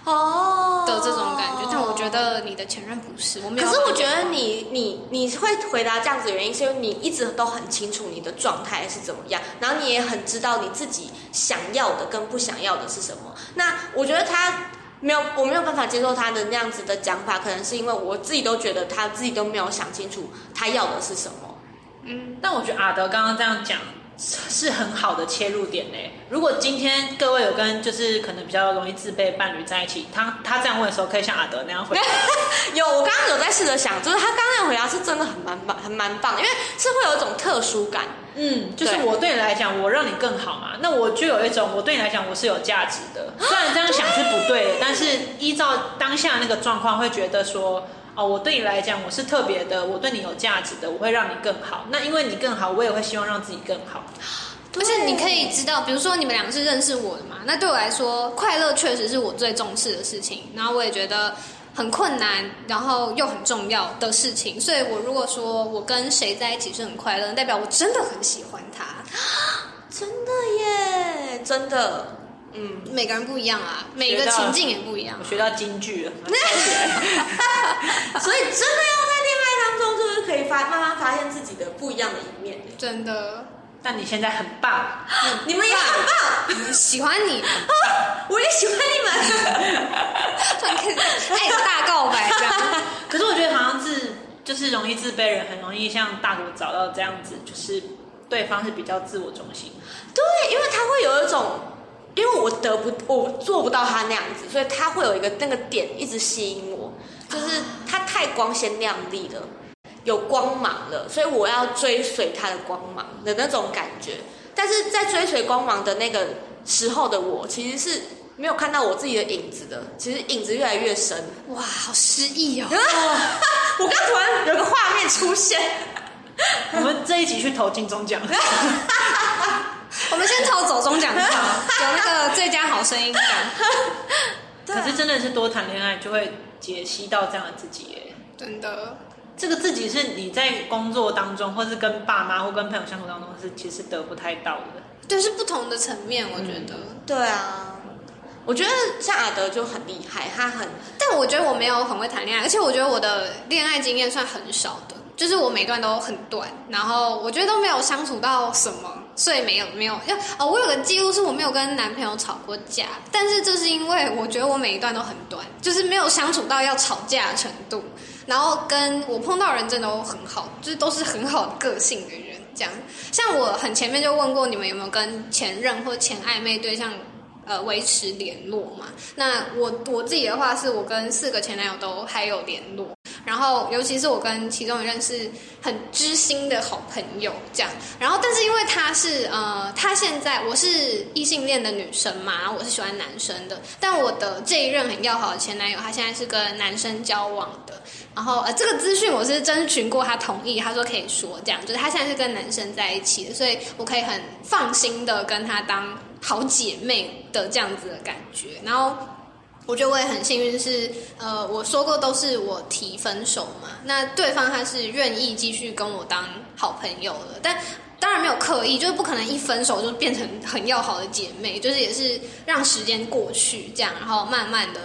哦的这种感觉，但我觉得你的前任不是，我没有可。是我觉得你你你会回答这样子的原因，是因为你一直都很清楚你的状态是怎么样，然后你也很知道你自己想要的跟不想要的是什么。那我觉得他没有，我没有办法接受他的那样子的讲法，可能是因为我自己都觉得他自己都没有想清楚他要的是什么。嗯，但我觉得阿德刚刚这样讲是很好的切入点嘞。如果今天各位有跟就是可能比较容易自卑的伴侣在一起，他他这样问的时候，可以像阿德那样回答。有，我刚刚有在试着想，就是他刚刚的回答是真的很蛮棒，很蛮棒，因为是会有一种特殊感。嗯，就是我对你来讲，我让你更好嘛，那我就有一种我对你来讲我是有价值的。虽然这样想是不对的，但是依照当下那个状况，会觉得说，哦，我对你来讲我是特别的，我对你有价值的，我会让你更好。那因为你更好，我也会希望让自己更好。而且你可以知道，比如说你们两个是认识我的嘛，那对我来说，快乐确实是我最重视的事情。然后我也觉得很困难，然后又很重要的事情。所以我如果说我跟谁在一起是很快乐，代表我真的很喜欢他。真的耶，真的，嗯，每个人不一样啊，每个情境也不一样我。学到京剧了，所以真的要在恋爱当中，就是可以发慢慢发现自己的不一样的一面。真的，但你现在很棒，你们也很棒，喜欢你，我也喜欢你们。突然开始爱的大告白这样。可是我觉得好像是就是容易自卑人，很容易像大国找到这样子，就是对方是比较自我中心。对，因为他会有一种，因为我得不，我做不到他那样子，所以他会有一个那个点一直吸引我，就是他太光鲜亮丽了，有光芒了，所以我要追随他的光芒的那种感觉。但是在追随光芒的那个时候的我，其实是没有看到我自己的影子的，其实影子越来越深。哇，好诗意哦！我刚突然有个画面出现，我们这一集去投金钟奖，我们先投走中奖就好，有那个最佳好声音奖。可是真的是多谈恋爱就会解析到这样的自己耶。真的，这个自己是你在工作当中，或是跟爸妈或跟朋友相处当中，是其实得不太到的。对，是不同的层面，我觉得。对啊，我觉得像阿德就很厉害，他很，但我觉得我没有很会谈恋爱，而且我觉得我的恋爱经验算很少的，就是我每段都很短，然后我觉得都没有相处到什么，所以没有没有要哦，我有个记录是我没有跟男朋友吵过架，但是这是因为我觉得我每一段都很短，就是没有相处到要吵架的程度，然后跟我碰到人真的都很好，就是都是很好的个性的人，这样。像我很前面就问过你们有没有跟前任或前暧昧对象。呃，维持联络嘛？那我我自己的话，是我跟四个前男友都还有联络，然后尤其是我跟其中一任是很知心的好朋友，这样。然后，但是因为他是呃，他现在我是异性恋的女生嘛，然后我是喜欢男生的，但我的这一任很要好的前男友，他现在是跟男生交往的。然后呃，这个资讯我是征询过他同意，他说可以说这样，就是他现在是跟男生在一起的，所以我可以很放心的跟他当。好姐妹的这样子的感觉，然后我觉得我也很幸运，是呃我说过都是我提分手嘛，那对方他是愿意继续跟我当好朋友的，但当然没有刻意，就是不可能一分手就变成很要好的姐妹，就是也是让时间过去这样，然后慢慢的。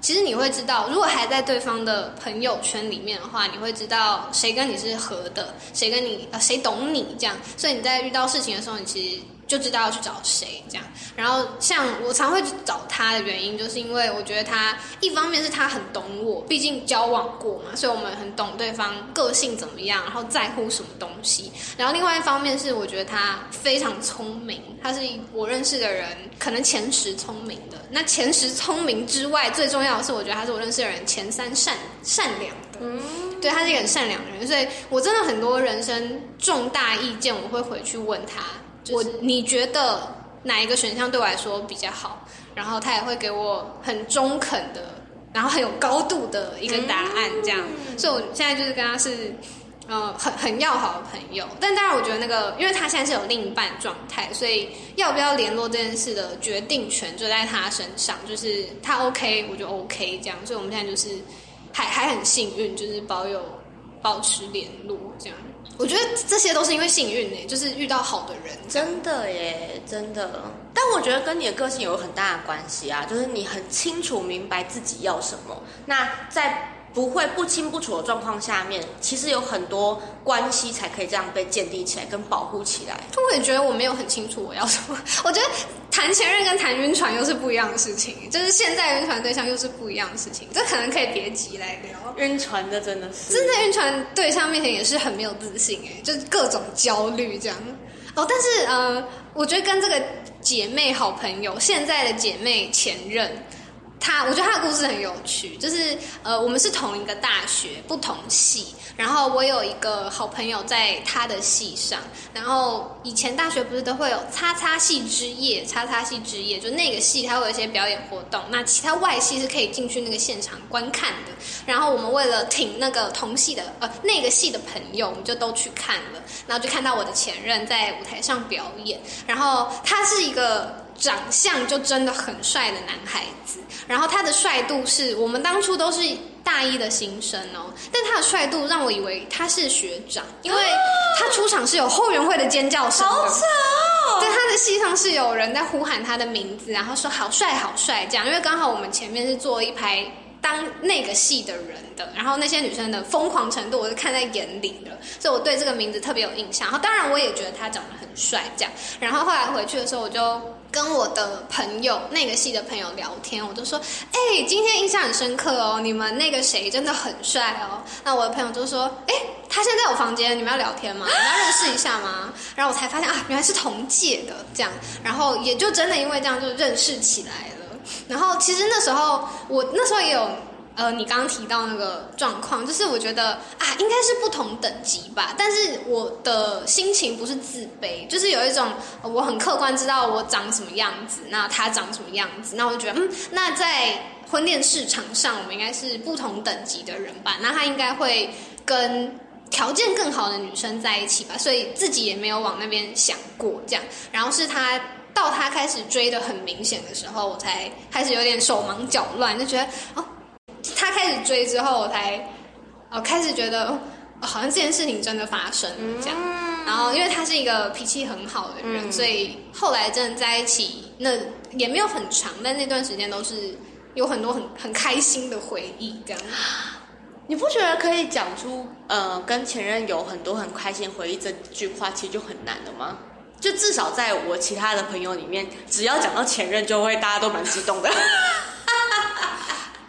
其实你会知道，如果还在对方的朋友圈里面的话，你会知道谁跟你是合的，谁跟你呃谁懂你这样。所以你在遇到事情的时候，你其实就知道要去找谁这样。然后像我常会去找他的原因，就是因为我觉得他一方面是他很懂我，毕竟交往过嘛，所以我们很懂对方个性怎么样，然后在乎什么东西。然后另外一方面是我觉得他非常聪明，他是我认识的人可能前十聪明的。那前十聪明之外，最重要的是，我觉得他是我认识的人前三善善良的。嗯，对他是一个很善良的人，所以我真的很多人生重大意见，我会回去问他，我你觉得哪一个选项对我来说比较好？然后他也会给我很中肯的，然后很有高度的一个答案，这样。所以我现在就是跟他是。呃，很很要好的朋友，但当然，我觉得那个，因为他现在是有另一半状态，所以要不要联络这件事的决定权就在他身上，就是他 OK，我就 OK 这样，所以我们现在就是还还很幸运，就是保有保持联络这样。我觉得这些都是因为幸运呢，就是遇到好的人，真的耶，真的。但我觉得跟你的个性有很大的关系啊，就是你很清楚明白自己要什么。那在不会不清不楚的状况下面，其实有很多关系才可以这样被建立起来跟保护起来。我也觉得我没有很清楚我要什么。我觉得谈前任跟谈晕船又是不一样的事情，就是现在晕船对象又是不一样的事情。这可能可以别急来聊。晕船的真的是，真的晕船对象面前也是很没有自信哎，就是各种焦虑这样。哦，但是呃，我觉得跟这个姐妹好朋友，现在的姐妹前任。他，我觉得他的故事很有趣，就是呃，我们是同一个大学，不同系。然后我有一个好朋友在他的系上，然后以前大学不是都会有叉叉系之夜，叉叉系之夜，就那个系他会有一些表演活动，那其他外系是可以进去那个现场观看的。然后我们为了挺那个同系的呃那个系的朋友，我们就都去看了，然后就看到我的前任在舞台上表演，然后他是一个。长相就真的很帅的男孩子，然后他的帅度是我们当初都是大一的新生哦，但他的帅度让我以为他是学长，因为他出场是有后援会的尖叫声的，在他的戏上是有人在呼喊他的名字，然后说好帅好帅这样，因为刚好我们前面是坐一排当那个戏的人的，然后那些女生的疯狂程度我是看在眼里的，所以我对这个名字特别有印象。然后当然我也觉得他长得很帅这样，然后后来回去的时候我就。跟我的朋友那个系的朋友聊天，我就说：“哎，今天印象很深刻哦，你们那个谁真的很帅哦。”那我的朋友就说：“哎，他现在在我房间，你们要聊天吗？你要认识一下吗？”然后我才发现啊，原来是同届的这样，然后也就真的因为这样就认识起来了。然后其实那时候我那时候也有呃，你刚刚提到那个状况，就是我觉得啊，应该是不同等级吧。但是我的心情不是自卑，就是有一种我很客观知道我长什么样子，那他长什么样子，那我就觉得嗯，那在婚恋市场上，我们应该是不同等级的人吧。那他应该会跟条件更好的女生在一起吧，所以自己也没有往那边想过这样。然后是他到他开始追的很明显的时候，我才开始有点手忙脚乱，就觉得哦。他开始追之后，我才哦开始觉得、哦好像这件事情真的发生了这样。然后因为他是一个脾气很好的人，嗯所以后来真的在一起，那也没有很长，但那段时间都是有很多很很开心的回忆这样。你不觉得可以讲出呃跟前任有很多很开心回忆这句话，其实就很难了吗？就至少在我其他的朋友里面，只要讲到前任，就会大家都蛮激动的。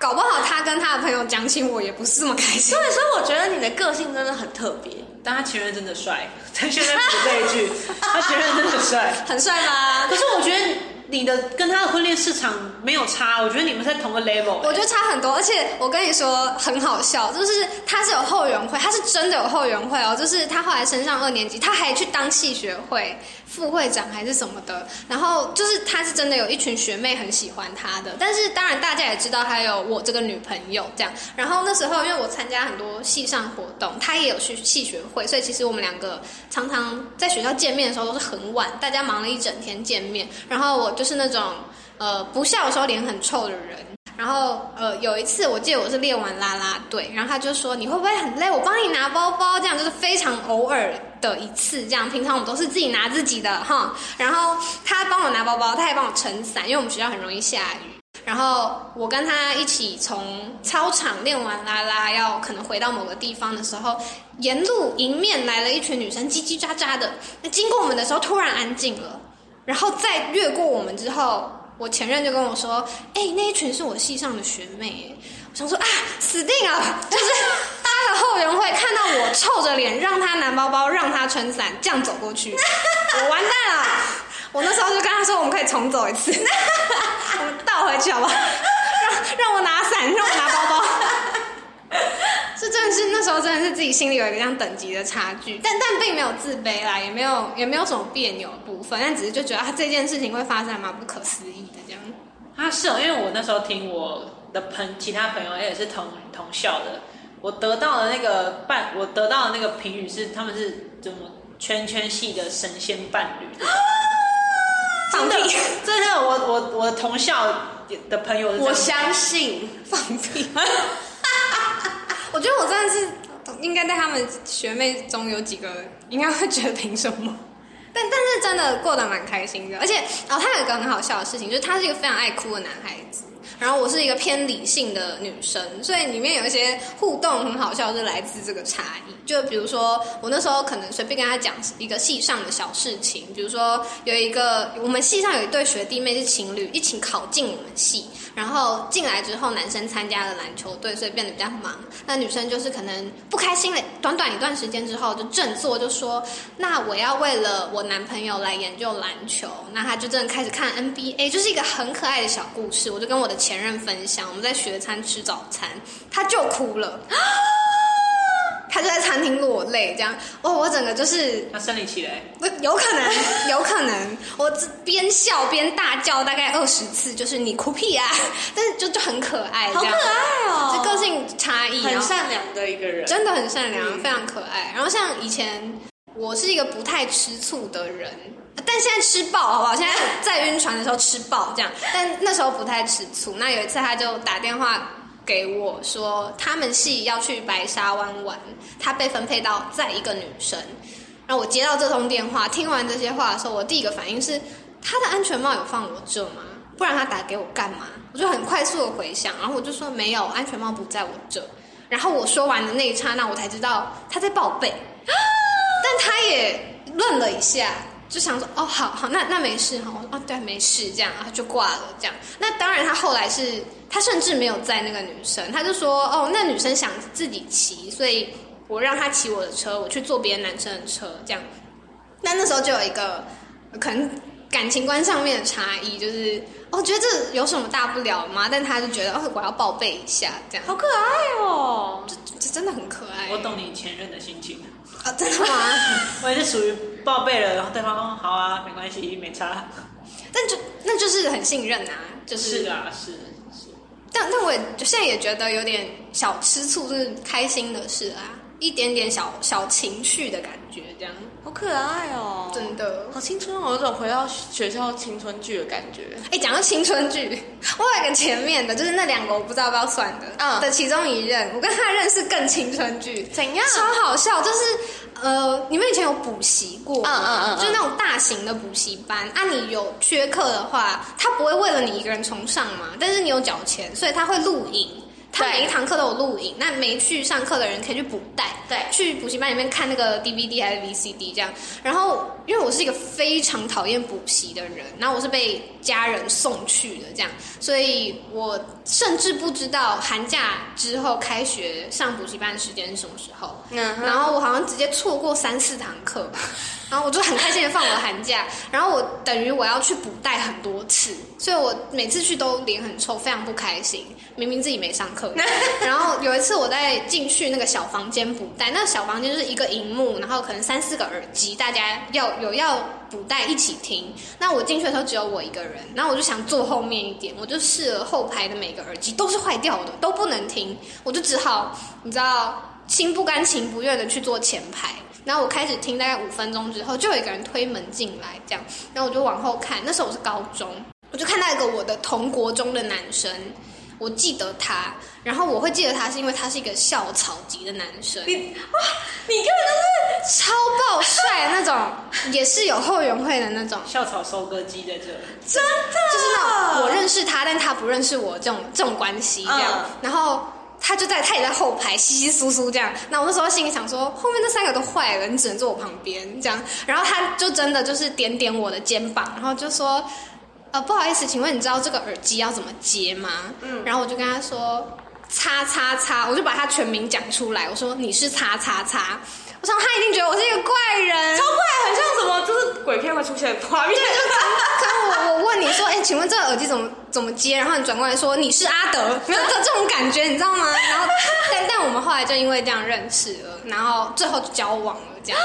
搞不好他跟他的朋友讲起我也不是这么开心。对，所以我觉得你的个性真的很特别。但他前任真的帅，他现在补这一句，他前任真的帅。很帅吗可？是我觉得你的跟他的婚恋市场没有差，我觉得你们在同个 level、我觉得差很多，而且我跟你说很好笑，就是他是有后援会，他是真的有后援会哦，就是他后来升上二年级，他还去当系学会副会长还是什么的，然后就是他是真的有一群学妹很喜欢他的，但是当然大家也知道他有我这个女朋友这样，然后那时候因为我参加很多戏上活动，他也有去系学会，所以其实我们两个常常在学校见面的时候都是很晚，大家忙了一整天见面，然后我就是那种呃不笑的时候脸很臭的人。然后呃有一次我记得我是练完啦啦队，然后他就说你会不会很累？我帮你拿包包，这样就是非常偶尔的一次，这样平常我们都是自己拿自己的哈。然后他帮我拿包包，他还帮我撑伞，因为我们学校很容易下雨。然后我跟他一起从操场练完啦啦，要可能回到某个地方的时候，沿路迎面来了一群女生，叽叽喳喳的。那经过我们的时候，突然安静了，然后再越过我们之后，我前任就跟我说：“哎、那一群是我系上的学妹。”，我想说啊，死定了！就是他的后援会看到我臭着脸，让他拿包包，让他撑伞，这样走过去，我完蛋了。我那时候就跟他说，我们可以重走一次，我们倒回去好不好？让让我拿伞，让我拿包包。这真的是那时候真的是自己心里有一个这样等级的差距，但但并没有自卑啦，也没有也没有什么别扭的部分，但只是就觉得啊这件事情会发生还蛮不可思议的这样。他是哦，因为我那时候听我的朋其他朋友也是同同校的，我得到的那个伴，我得到的那个评语是他们是怎么圈圈系的神仙伴侣。放真的屁，真的，我我我同校的朋友我相信，放屁！我觉得我真的是应该在他们学妹中有几个应该会觉得凭什么？但但是真的过得蛮开心的，而且哦，他有一个很好笑的事情，就是他是一个非常爱哭的男孩子，然后我是一个偏理性的女生，所以里面有一些互动很好笑，是来自这个差异。就比如说，我那时候可能随便跟他讲一个系上的小事情，比如说有一个我们系上有一对学弟妹是情侣，一起考进我们系，然后进来之后，男生参加了篮球队，所以变得比较忙。那女生就是可能不开心了，短短一段时间之后就振作，就说：“那我要为了我男朋友来研究篮球。”那他就真的开始看 NBA，就是一个很可爱的小故事。我就跟我的前任分享，我们在学餐吃早餐，他就哭了。他就在餐厅落泪，这样，哦，我整个就是他生理期嘞，不，有可能，有可能，我只边笑边大叫大概二十次，就是你哭屁啊！但是就就很可爱，好可爱哦，这个性差异，很善良的一个人。真的很善良，嗯非常可爱。然后像以前我是一个不太吃醋的人，但现在吃爆好不好？现在在晕船的时候吃爆这样，但那时候不太吃醋。那有一次他就打电话。给我说，他们系要去白沙湾玩，他被分配到在一个女生。然后我接到这通电话，听完这些话的时候，我第一个反应是，他的安全帽有放我这吗？不然他打给我干嘛？我就很快速的回想，然后我就说没有，安全帽不在我这。然后我说完的那一刹那，我才知道他在报备，但他也愣了一下，就想说哦，好好，那那没事哈，我说哦对，没事，这样，然后就挂了，这样。那当然，他后来是，他甚至没有载那个女生，他就说哦，那女生想自己骑，所以我让她骑我的车，我去坐别的男生的车，这样。那那时候就有一个可能感情观上面的差异，就是我觉得这有什么大不了吗？但他就觉得哦，我要报备一下，这样好可爱哦。这这真的很可爱。我懂你前任的心情，啊，真的吗？我也是属于报备了，然后对方哦好啊，没关系，没差。但就那就是很信任啊，就是是啊，是是。但但我现在也觉得有点小吃醋，就是开心的事啊，一点点小小情绪的感觉，这样好可爱哦，真的。好青春哦，有种回到学校青春剧的感觉。哎，讲到青春剧，我有一个前面的，就是那两个我不知道要不要算的，嗯的其中一任，我跟他认识更青春剧，怎样超好笑，就是呃，你们以前有补习过吗？嗯嗯嗯嗯就是那种大型的补习班，啊，你有缺课的话，他不会为了你一个人重上嘛，但是你有缴钱，所以他会录影。他每一堂课都有录影，那没去上课的人可以去补带，对去补习班里面看那个 DVD 还是 VCD 这样。然后，因为我是一个非常讨厌补习的人，然后我是被家人送去的这样，所以我甚至不知道寒假之后开学上补习班的时间是什么时候。嗯然后我好像直接错过三四堂课吧，然后我就很开心的放我的寒假，然后我等于我要去补带很多次，所以我每次去都脸很臭，非常不开心。明明自己没上课，然后有一次我在进去那个小房间补带，那个小房间就是一个荧幕，然后可能三四个耳机，大家要有要补带一起听。那我进去的时候只有我一个人，然后我就想坐后面一点，我就试了后排的每个耳机都是坏掉的，都不能听，我就只好你知道心不甘情不愿的去坐前排。然后我开始听大概五分钟之后，就有一个人推门进来，这样，然后我就往后看，那时候我是高中，我就看到一个我的同国中的男生，我记得他，然后我会记得他是因为他是一个校草级的男生，你哇，你根本就是超爆帅那种，也是有后援会的那种，校草收割机在这，里真的，就是那种我认识他，但他不认识我这种这种关系这样。嗯然后他就在他也在后排稀稀疏疏这样。那我那时候心里想说，后面那三个都坏了，你只能坐我旁边这样。然后他就真的就是点点我的肩膀，然后就说。呃，不好意思，请问你知道这个耳机要怎么接吗？嗯，然后我就跟他说，叉叉叉，我就把他全名讲出来，我说你是叉叉叉，我想他一定觉得我是一个怪人，超怪，很像什么，就是鬼片会出现的画面。对，就可我我问你说，哎、请问这个耳机怎么怎么接？然后你转过来说你是阿德，没有这 这种感觉你知道吗？然后，但但我们后来就因为这样认识了，然后最后就交往了，这样。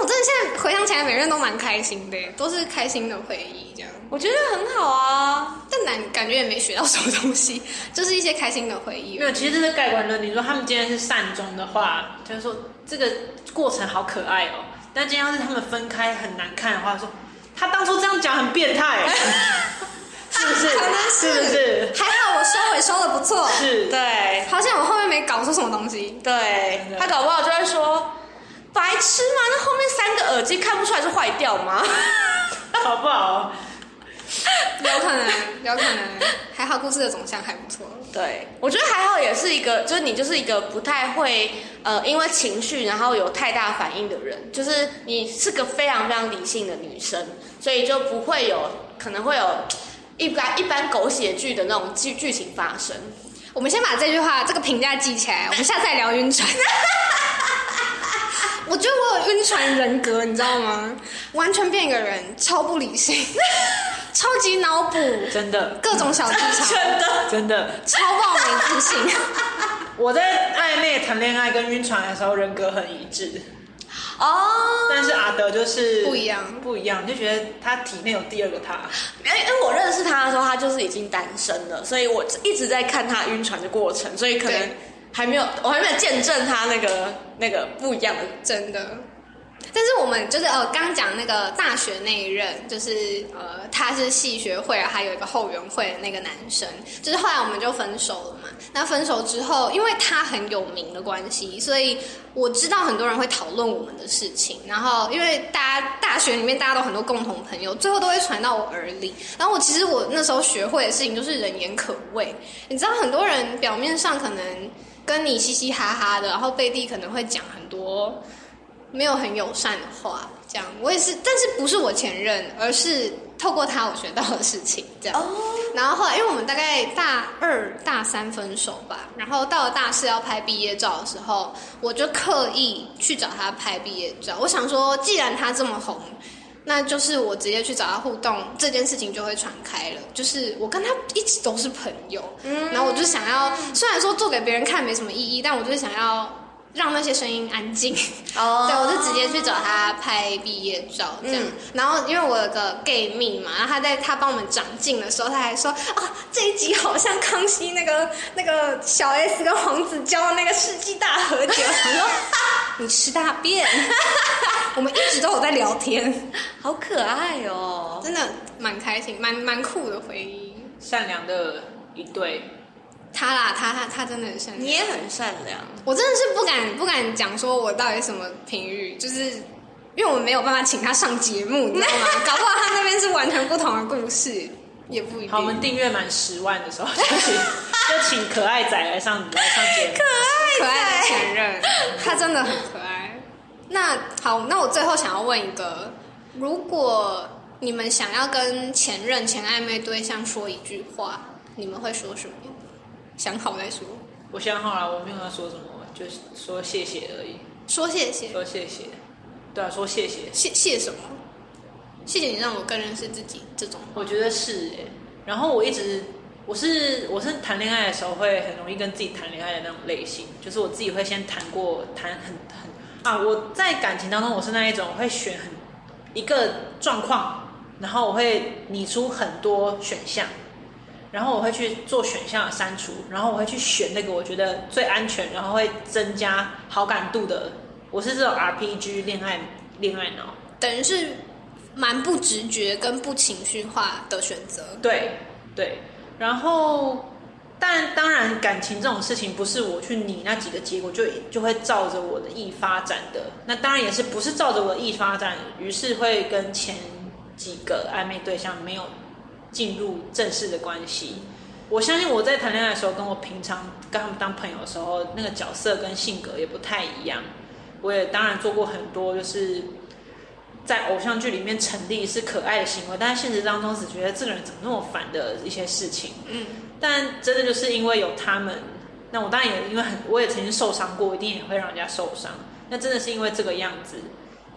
对，我真的现在回想起来，每个人都蛮开心的，都是开心的回忆，这样。我觉得很好啊，但感感觉也没学到什么东西，就是一些开心的回忆没。有，其实这是盖棺论。你说他们今天是善终的话，就是说这个过程好可爱哦。但今天要是他们分开很难看的话，说他当初这样讲很变态，是不是？可能是不是？还好我收尾收的不错，是，对好像我后面没搞出什么东西。对，他搞不好就会说。白痴吗？那后面三个耳机看不出来是坏掉吗？好不好？有可能，有可能。还好故事的走向还不错。对，我觉得还好，也是一个，就是你就是一个不太会呃，因为情绪然后有太大反应的人，就是你是个非常非常理性的女生，所以就不会有可能会有一般一般狗血剧的那种剧剧情发生。我们先把这句话这个评价记起来，我们下次再聊晕船。我觉得我有晕船人格，你知道吗？完全变一个人，超不理性，超级脑补，真的，各种小技巧，真的，真的。超爆没自信。我在暧昧、谈恋爱跟晕船的时候人格很一致，哦，但是阿德就是不一样不一样，就觉得他体内有第二个他。因为因为我认识他的时候，他就是已经单身了，所以我一直在看他晕船的过程，所以可能对还没有，我还没有见证他那个那个不一样的。真的。但是我们就是呃，刚讲那个大学那一任，就是呃，他是系学会，还有一个后援会的那个男生，就是后来我们就分手了嘛。那分手之后，因为他很有名的关系，所以我知道很多人会讨论我们的事情。然后因为大家大学里面大家都很多共同朋友，最后都会传到我耳里。然后我其实我那时候学会的事情就是人言可畏，你知道很多人表面上可能跟你嘻嘻哈哈的，然后背地可能会讲很多。没有很友善的话，这样我也是，但是不是我前任，而是透过他我学到的事情，这样。哦，然后后来，因为我们大概大二、大三分手吧，然后到了大四要拍毕业照的时候，我就刻意去找他拍毕业照。我想说，既然他这么红，那就是我直接去找他互动，这件事情就会传开了。就是我跟他一直都是朋友，嗯然后我就想要，虽然说做给别人看没什么意义，但我就是想要让那些声音安静。哦 对，我就直接去找他拍毕业照这样。嗯然后因为我有个 gay 蜜嘛，然后他在他帮我们长进的时候，他还说啊，这一集好像康熙那个 那个小 S 跟黄子佼的那个世纪大和解。我想说，你吃大便。我们一直都有在聊天，好可爱哦。真的蛮开心，蛮蛮酷的回忆。善良的一对，他啦，他他他真的很善良。你也很善良，我真的是不敢不敢讲说我到底什么评语，就是因为我们没有办法请他上节目，你知道吗？搞不好他那边是完全不同的故事，也不一定。好，我们订阅满十万的时候就请就请可爱仔来上来上节目。可爱的前任，他真的很可爱。那好，那我最后想要问一个：如果你们想要跟前任、前暧昧对象说一句话，你们会说什么？想好再说。我想好了，我没有要说什么，就是说谢谢而已，说谢谢，说谢谢。对啊，说谢谢。谢谢什么？谢谢你让我更认识自己。这种我觉得是哎、然后我一直我是我是谈恋爱的时候会很容易跟自己谈恋爱的那种类型，就是我自己会先谈过谈很很啊，我在感情当中我是那一种我会选很一个状况，然后我会拟出很多选项，然后我会去做选项的删除，然后我会去选那个我觉得最安全，然后会增加好感度的。我是这种 RPG 恋爱恋爱脑。等于是蛮不直觉跟不情绪化的选择。对对，然后但当然感情这种事情不是我去拟那几个结果就就会照着我的意发展的，那当然也是不是照着我的意发展，于是会跟前几个暧昧对象没有进入正式的关系。我相信我在谈恋爱的时候，跟我平常跟他们当朋友的时候，那个角色跟性格也不太一样。我也当然做过很多，就是在偶像剧里面成立是可爱的行为，但是现实当中只觉得这个人怎么那么烦的一些事情。嗯，但真的就是因为有他们，那我当然也因为很，我也曾经受伤过，一定也会让人家受伤。那真的是因为这个样子，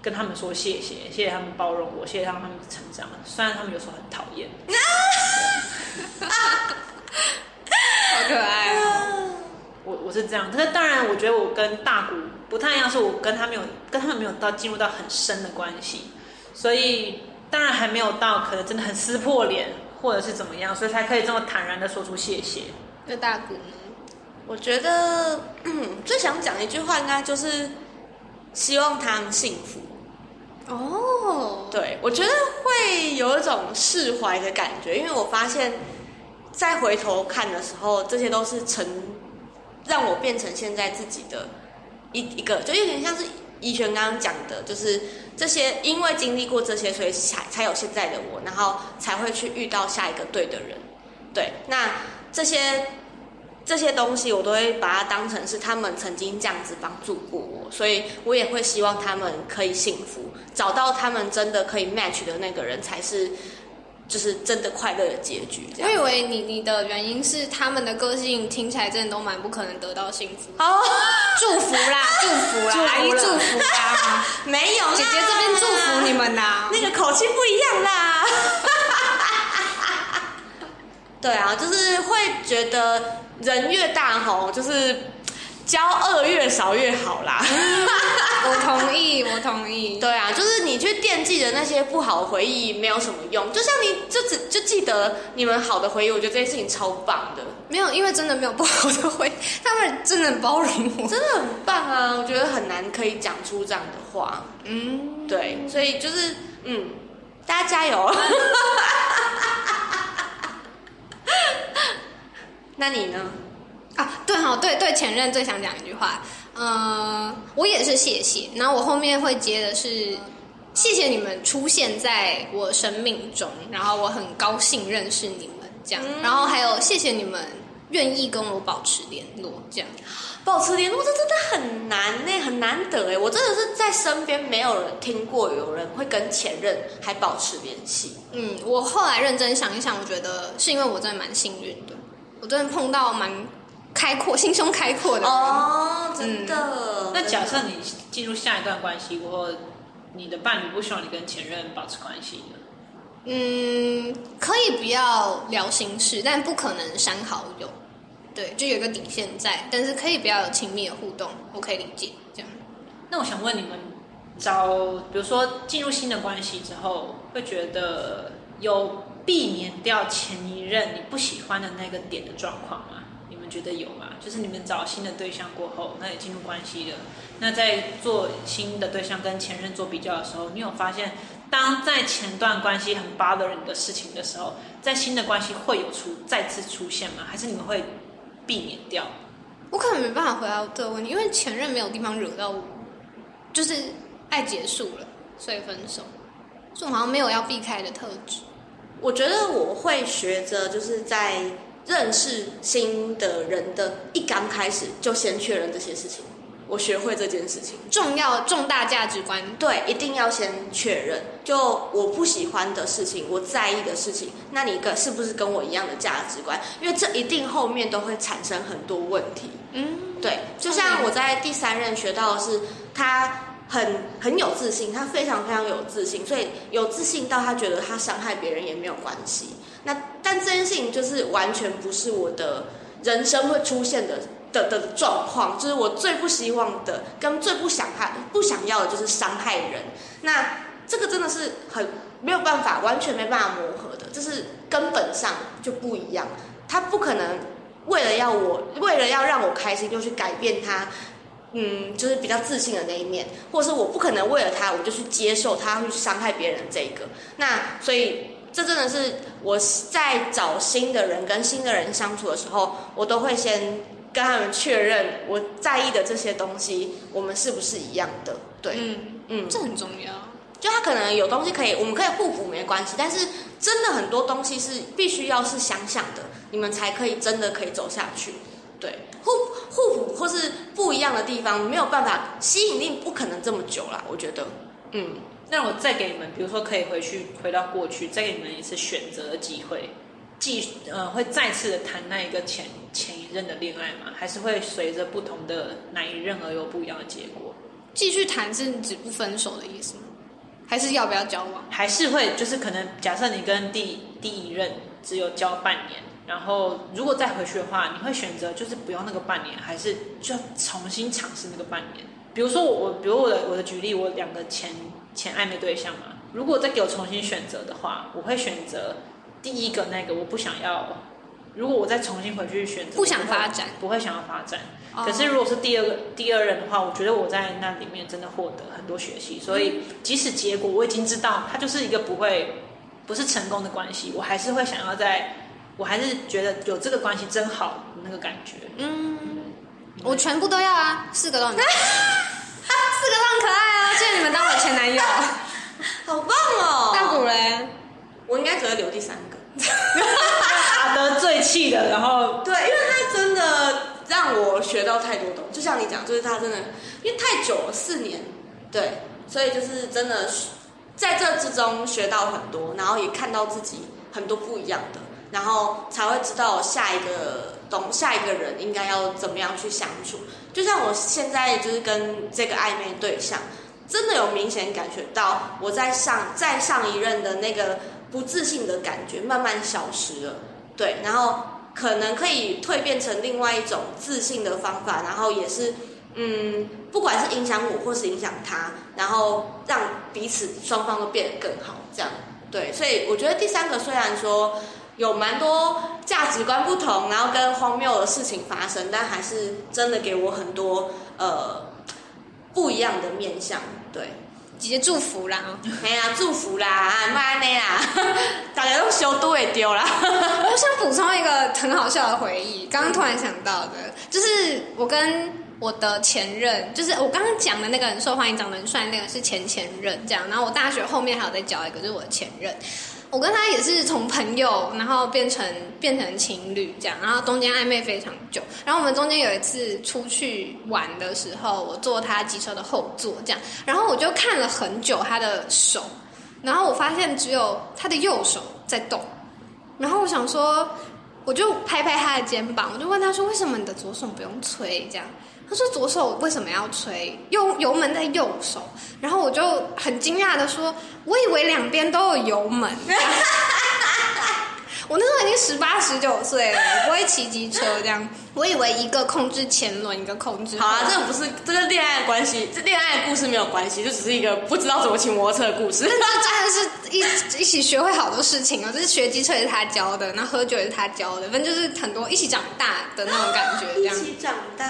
跟他们说谢谢，谢谢他们包容我，谢谢他们成长。虽然他们有时候很讨厌，好可爱哦！我我是这样，但是当然，我觉得我跟大谷不太一样，是我跟他没有跟他们没有到进入到很深的关系，所以当然还没有到可能真的很撕破脸或者是怎么样，所以才可以这么坦然的说出谢谢。那大谷呢？我觉得、嗯、最想讲的一句话应该就是希望他们幸福。哦，对，我觉得会有一种释怀的感觉，因为我发现，再回头看的时候，这些都是成让我变成现在自己的一一个，就有点像是怡璇刚刚讲的，就是这些因为经历过这些，所以才才有现在的我，然后才会去遇到下一个对的人。对，那这些这些东西，我都会把它当成是他们曾经这样子帮助过我，所以我也会希望他们可以幸福，找到他们真的可以 match 的那个人，才是就是真的快乐的结局。我以为你你的原因是他们的个性听起来真的都蛮不可能得到幸福。哦，祝福啦，祝福啦，祝福啦阿姨祝福啦，没有，姐姐这边祝福你们啦。那个口气不一样啦。对啊，就是会觉得人越大吼，就是交恶越少越好啦。我同意，我同意。对啊，就是你去惦记的那些不好的回忆没有什么用，就像你就只就记得你们好的回忆，我觉得这件事情超棒的，没有，因为真的没有不好的回，他们真的很包容我。真的很棒啊！我觉得很难可以讲出这样的话。嗯，对，所以就是嗯，大家加油。那你呢？啊，对哈，对对，前任最想讲一句话，呃，我也是谢谢，然后我后面会接的是谢谢你们出现在我生命中，然后我很高兴认识你们，这样，然后还有谢谢你们愿意跟我保持联络，这样。保持联络这真的很难呢，很难得哎！我真的是在身边没有人听过有人会跟前任还保持联系。嗯，我后来认真想一想，我觉得是因为我真的蛮幸运的，我真的碰到蛮开阔、心胸开阔的人。哦，真的。那假设你进入下一段关系过后，你的伴侣不希望你跟前任保持关系的？嗯，可以不要聊心事，但不可能删好友。对，就有一个底线在，但是可以不要有亲密的互动，我可以理解这样。那我想问你们，找比如说进入新的关系之后，会觉得有避免掉前一任你不喜欢的那个点的状况吗？你们觉得有吗？就是你们找新的对象过后，那也进入关系了，那在做新的对象跟前任做比较的时候，你有发现，当在前段关系很 bother 你的事情的时候，在新的关系会有出再次出现吗？还是你们会避免掉？我可能没办法回答这个问题，因为前任没有地方惹到我，就是爱结束了，所以分手。所以我好像没有要避开的特质。我觉得我会学着就是在认识新的人的一刚开始就先确认这些事情，我学会这件事情。重要重大价值观，对，一定要先确认。就我不喜欢的事情，我在意的事情，那你跟是不是跟我一样的价值观？因为这一定后面都会产生很多问题。嗯，对，就像我在第三任学到的是，他很很有自信，他非常非常有自信，所以有自信到他觉得他伤害别人也没有关系。那但这件事情就是完全不是我的人生会出现的的的状况，就是我最不希望的，跟最不想害不想要的就是伤害人。那这个真的是很没有办法，完全没办法磨合的，这是根本上就不一样。他不可能为了要我，为了要让我开心，就去改变他。嗯，就是比较自信的那一面，或者是我不可能为了他，我就去接受他去伤害别人这个。那所以这真的是我在找新的人跟新的人相处的时候，我都会先跟他们确认我在意的这些东西，我们是不是一样的？对，嗯，嗯，这很重要。就他可能有东西可以，我们可以互补没关系，但是真的很多东西是必须要是相像的，你们才可以真的可以走下去。对，互互补或是不一样的地方，没有办法吸引力不可能这么久啦，我觉得。嗯，那我再给你们，比如说可以回去回到过去，再给你们一次选择的机会，继呃会再次的谈那一个前前一任的恋爱吗？还是会随着不同的那一任而有不一样的结果？继续谈是指不分手的意思吗？还是要不要交往？还是会就是可能假设你跟第第一任只有交半年，然后如果再回去的话，你会选择就是不用那个半年，还是就重新尝试那个半年？比如说我我比如我的我的举例，我两个前前暧昧对象嘛，如果再给我重新选择的话，我会选择第一个那个我不想要。如果我再重新回去选择，不想发展不会想要发展。哦可是如果是第二个第二任的话，我觉得我在那里面真的获得很多学习，所以即使结果我已经知道它就是一个不会不是成功的关系，我还是会想要在，我还是觉得有这个关系真好那个感觉。嗯，我全部都要啊，四个都很，四个都很可爱哦，谢谢你们当我前男友。好棒哦！大古人，我应该只会留第三个。打得最气的，然后 对，因为他真的让我学到太多东西，就像你讲，就是他真的，因为太久了，四年，对，所以就是真的在这之中学到很多，然后也看到自己很多不一样的，然后才会知道下一个懂下一个人应该要怎么样去相处。就像我现在就是跟这个暧昧对象，真的有明显感觉到我在上在上一任的那个不自信的感觉慢慢消失了。对，然后可能可以蜕变成另外一种自信的方法，然后也是，嗯，不管是影响我或是影响他，然后让彼此双方都变得更好，这样。对，所以我觉得第三个虽然说有蛮多价值观不同，然后跟荒谬的事情发生，但还是真的给我很多呃不一样的面向。对，姐姐祝福啦。哎呀，祝福啦，啊，慢呢啦，大家都修都会丢啦。我想补充一个很好笑的回忆，刚刚突然想到的，就是我跟我的前任，就是我刚刚讲的那个很受欢迎、长得很帅的那个是前前任，这样。然后我大学后面还有再交一个，就是我的前任。我跟他也是从朋友，然后变成变成情侣这样，然后中间暧昧非常久。然后我们中间有一次出去玩的时候，我坐他机车的后座这样，然后我就看了很久他的手，然后我发现只有他的右手在动。然后我想说，我就拍拍他的肩膀，我就问他说：“为什么你的左手不用吹？”这样，他他说左手为什么要吹？右油门在右手。然后我就很惊讶的说，我以为两边都有油门。我那时候已经十八十九岁了，我不会骑机车这样。我以为一个控制前轮，一个控制。好啊，这个不是这跟恋爱的关系，这恋爱的故事没有关系，就只是一个不知道怎么骑摩托车的故事。真的是一一起学会好多事情啊，就是学机车也是他教的，然后喝酒也是他教的，反正就是很多一起长大的那种感觉，这样。一起长大。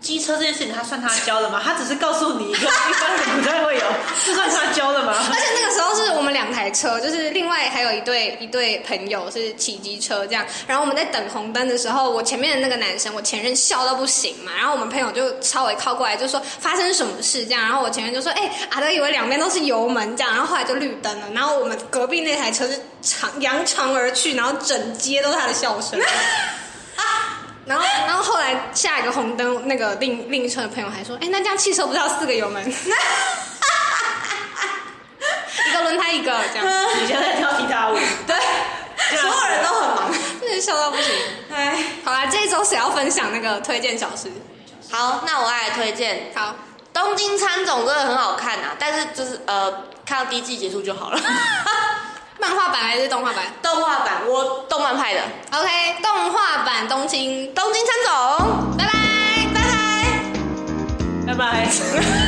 机车这件事情，他算他教的吗？他只是告诉你一个一般人不太会有，这算他教的吗？而且那个时候是我们两台车，就是另外还有一对一对朋友是骑机车这样。然后我们在等红灯的时候，我前面的那个男生，我前任笑到不行嘛。然后我们朋友就稍微靠过来，就说发生什么事这样。然后我前任就说，哎，阿德以为两边都是油门这样。然后后来就绿灯了。然后我们隔壁那台车是长扬长而去，然后整街都是他的笑声。然后，然后后来下一个红灯，那个另另一车的朋友还说：“哎，那这样汽车不是要四个油门？一个轮胎一个这样。”你现在跳踢踏舞，对，所有人都很忙，真的笑到不行。哎，好啦，这一周谁要分享那个推荐小事？好，那我来推荐。好，东京参总真的很好看啊，但是就是呃，看到第一季结束就好了。漫画版还是动画版？动画版，我动漫派的。OK，动画版东京东京参总，拜拜拜拜拜拜。